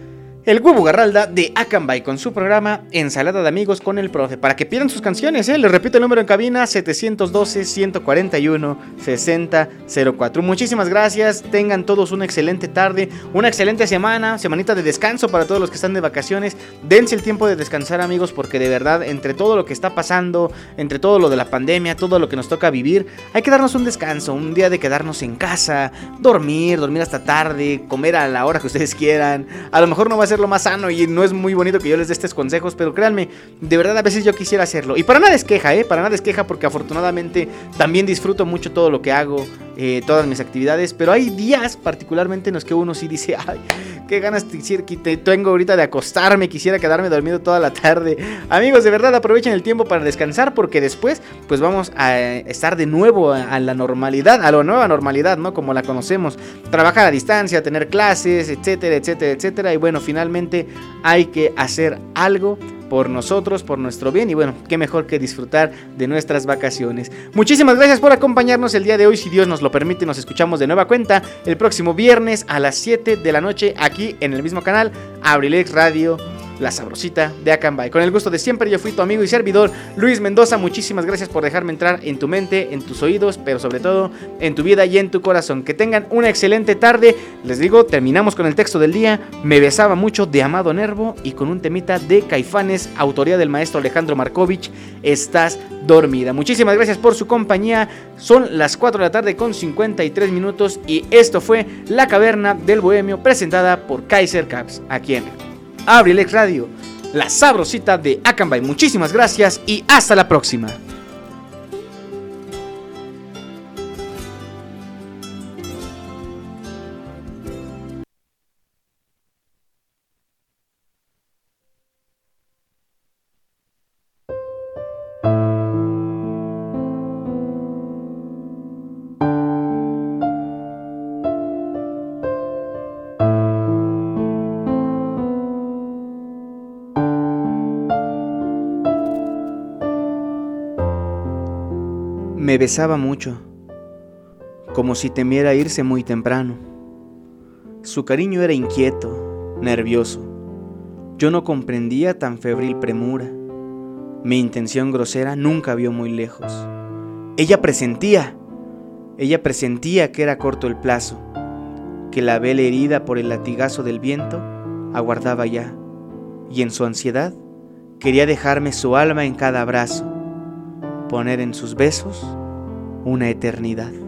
el Huevo Garralda de Akanbay con su programa Ensalada de Amigos con el Profe. Para que pidan sus canciones, ¿eh? les repito el número en cabina 712-141-6004. Muchísimas gracias, tengan todos una excelente tarde, una excelente semana, semanita de descanso para todos los que están de vacaciones. Dense el tiempo de descansar amigos porque de verdad entre todo lo que está pasando, entre todo lo de la pandemia, todo lo que nos toca vivir, hay que darnos un descanso, un día de quedarnos en casa, dormir, dormir hasta tarde, comer a la hora que ustedes quieran. A lo mejor no va a ser lo más sano y no es muy bonito que yo les dé estos consejos, pero créanme, de verdad a veces yo quisiera hacerlo. Y para nada es queja, ¿eh? Para nada es queja porque afortunadamente también disfruto mucho todo lo que hago, eh, todas mis actividades, pero hay días particularmente en los que uno sí dice, ay, qué ganas te tengo ahorita de acostarme, quisiera quedarme dormido toda la tarde. Amigos, de verdad aprovechen el tiempo para descansar porque después pues vamos a estar de nuevo a, la normalidad, a la nueva normalidad, ¿no? Como la conocemos. Trabajar a distancia, tener clases, etcétera, etcétera, etcétera. Y bueno, finalmente hay que hacer algo por nosotros, por nuestro bien y bueno, qué mejor que disfrutar de nuestras vacaciones. Muchísimas gracias por acompañarnos el día de hoy, si Dios nos lo permite, nos escuchamos de nueva cuenta el próximo viernes a las 7 de la noche aquí en el mismo canal, Abrilex Radio la sabrosita de Acambay. Con el gusto de siempre, yo fui tu amigo y servidor Luis Mendoza. Muchísimas gracias por dejarme entrar en tu mente, en tus oídos, pero sobre todo en tu vida y en tu corazón. Que tengan una excelente tarde. Les digo, terminamos con el texto del día. Me besaba mucho de Amado Nervo y con un temita de Caifanes, autoría del maestro Alejandro Markovich. Estás dormida. Muchísimas gracias por su compañía. Son las 4 de la tarde con 53 minutos y esto fue La Caverna del Bohemio presentada por Kaiser Caps aquí en Abrilex Radio, la sabrosita de Akanbay. Muchísimas gracias y hasta la próxima. Besaba mucho, como si temiera irse muy temprano. Su cariño era inquieto, nervioso. Yo no comprendía tan febril premura. Mi intención grosera nunca vio muy lejos. Ella presentía, ella presentía que era corto el plazo, que la vela herida por el latigazo del viento aguardaba ya, y en su ansiedad quería dejarme su alma en cada abrazo poner en sus besos una eternidad.